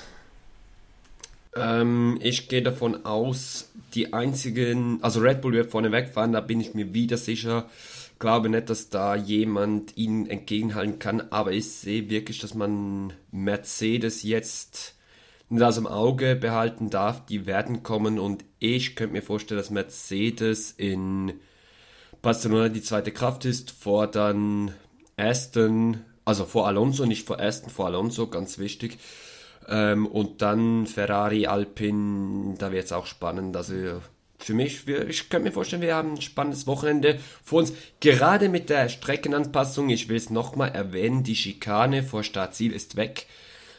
Ähm, ich gehe davon aus, die einzigen, also Red Bull wird vorne wegfahren, da bin ich mir wieder sicher. Glaube nicht, dass da jemand ihnen entgegenhalten kann, aber ich sehe wirklich, dass man Mercedes jetzt nicht aus dem Auge behalten darf. Die werden kommen und ich könnte mir vorstellen, dass Mercedes in Barcelona die zweite Kraft ist, vor dann Aston, also vor Alonso, nicht vor Aston, vor Alonso, ganz wichtig. Ähm, und dann Ferrari, Alpine, da wird es auch spannend. Also für mich, wir, ich könnte mir vorstellen, wir haben ein spannendes Wochenende vor uns. Gerade mit der Streckenanpassung, ich will es nochmal erwähnen, die Schikane vor Startziel ist weg.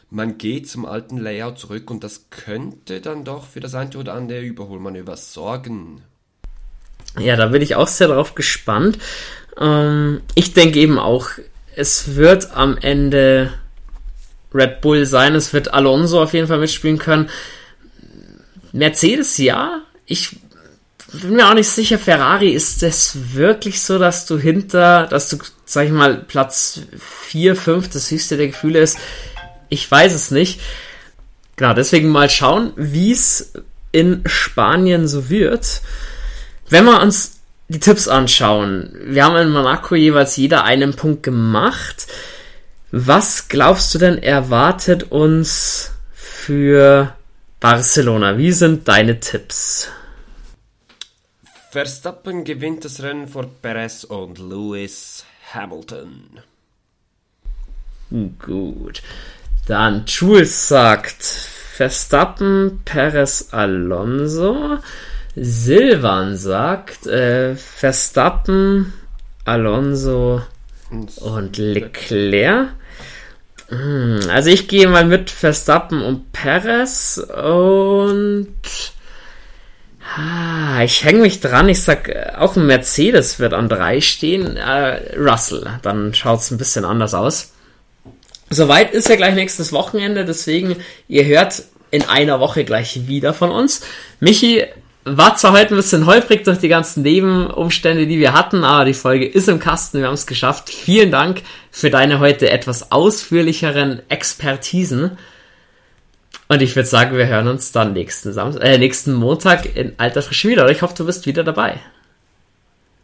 Man geht zum alten Layout zurück und das könnte dann doch für das eine oder andere Überholmanöver sorgen. Ja, da bin ich auch sehr drauf gespannt. Ähm, ich denke eben auch, es wird am Ende Red Bull sein. Es wird Alonso auf jeden Fall mitspielen können. Mercedes ja. Ich bin mir auch nicht sicher. Ferrari ist es wirklich so, dass du hinter, dass du, sag ich mal, Platz 4, 5 das höchste der Gefühle ist. Ich weiß es nicht. Genau, deswegen mal schauen, wie es in Spanien so wird. Wenn wir uns die Tipps anschauen, wir haben in Monaco jeweils jeder einen Punkt gemacht. Was glaubst du denn erwartet uns für Barcelona? Wie sind deine Tipps? Verstappen gewinnt das Rennen vor Perez und Lewis Hamilton. Gut. Dann Jules sagt Verstappen, Perez, Alonso. Silvan sagt äh, Verstappen, Alonso und Leclerc. Hm, also ich gehe mal mit Verstappen und Perez und ah, ich hänge mich dran. Ich sag, äh, auch ein Mercedes wird an drei stehen. Äh, Russell, dann schaut es ein bisschen anders aus. Soweit ist ja gleich nächstes Wochenende, deswegen ihr hört in einer Woche gleich wieder von uns. Michi, war zwar heute ein bisschen holprig durch die ganzen Nebenumstände, die wir hatten, aber die Folge ist im Kasten, wir haben es geschafft. Vielen Dank für deine heute etwas ausführlicheren Expertisen. Und ich würde sagen, wir hören uns dann nächsten, Sam äh, nächsten Montag in alter Frische wieder. Ich hoffe, du bist wieder dabei.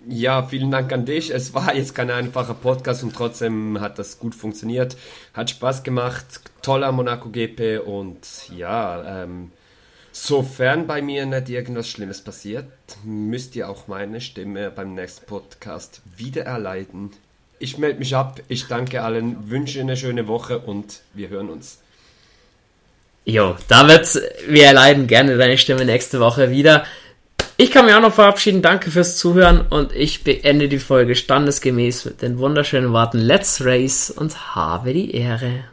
Ja, vielen Dank an dich. Es war jetzt kein einfacher Podcast und trotzdem hat das gut funktioniert. Hat Spaß gemacht. Toller Monaco GP und ja, ähm, Sofern bei mir nicht irgendwas Schlimmes passiert, müsst ihr auch meine Stimme beim nächsten Podcast wieder erleiden. Ich melde mich ab, ich danke allen, wünsche eine schöne Woche und wir hören uns. Jo, damit, wir erleiden gerne deine Stimme nächste Woche wieder. Ich kann mich auch noch verabschieden, danke fürs Zuhören und ich beende die Folge standesgemäß mit den wunderschönen Worten Let's Race und habe die Ehre.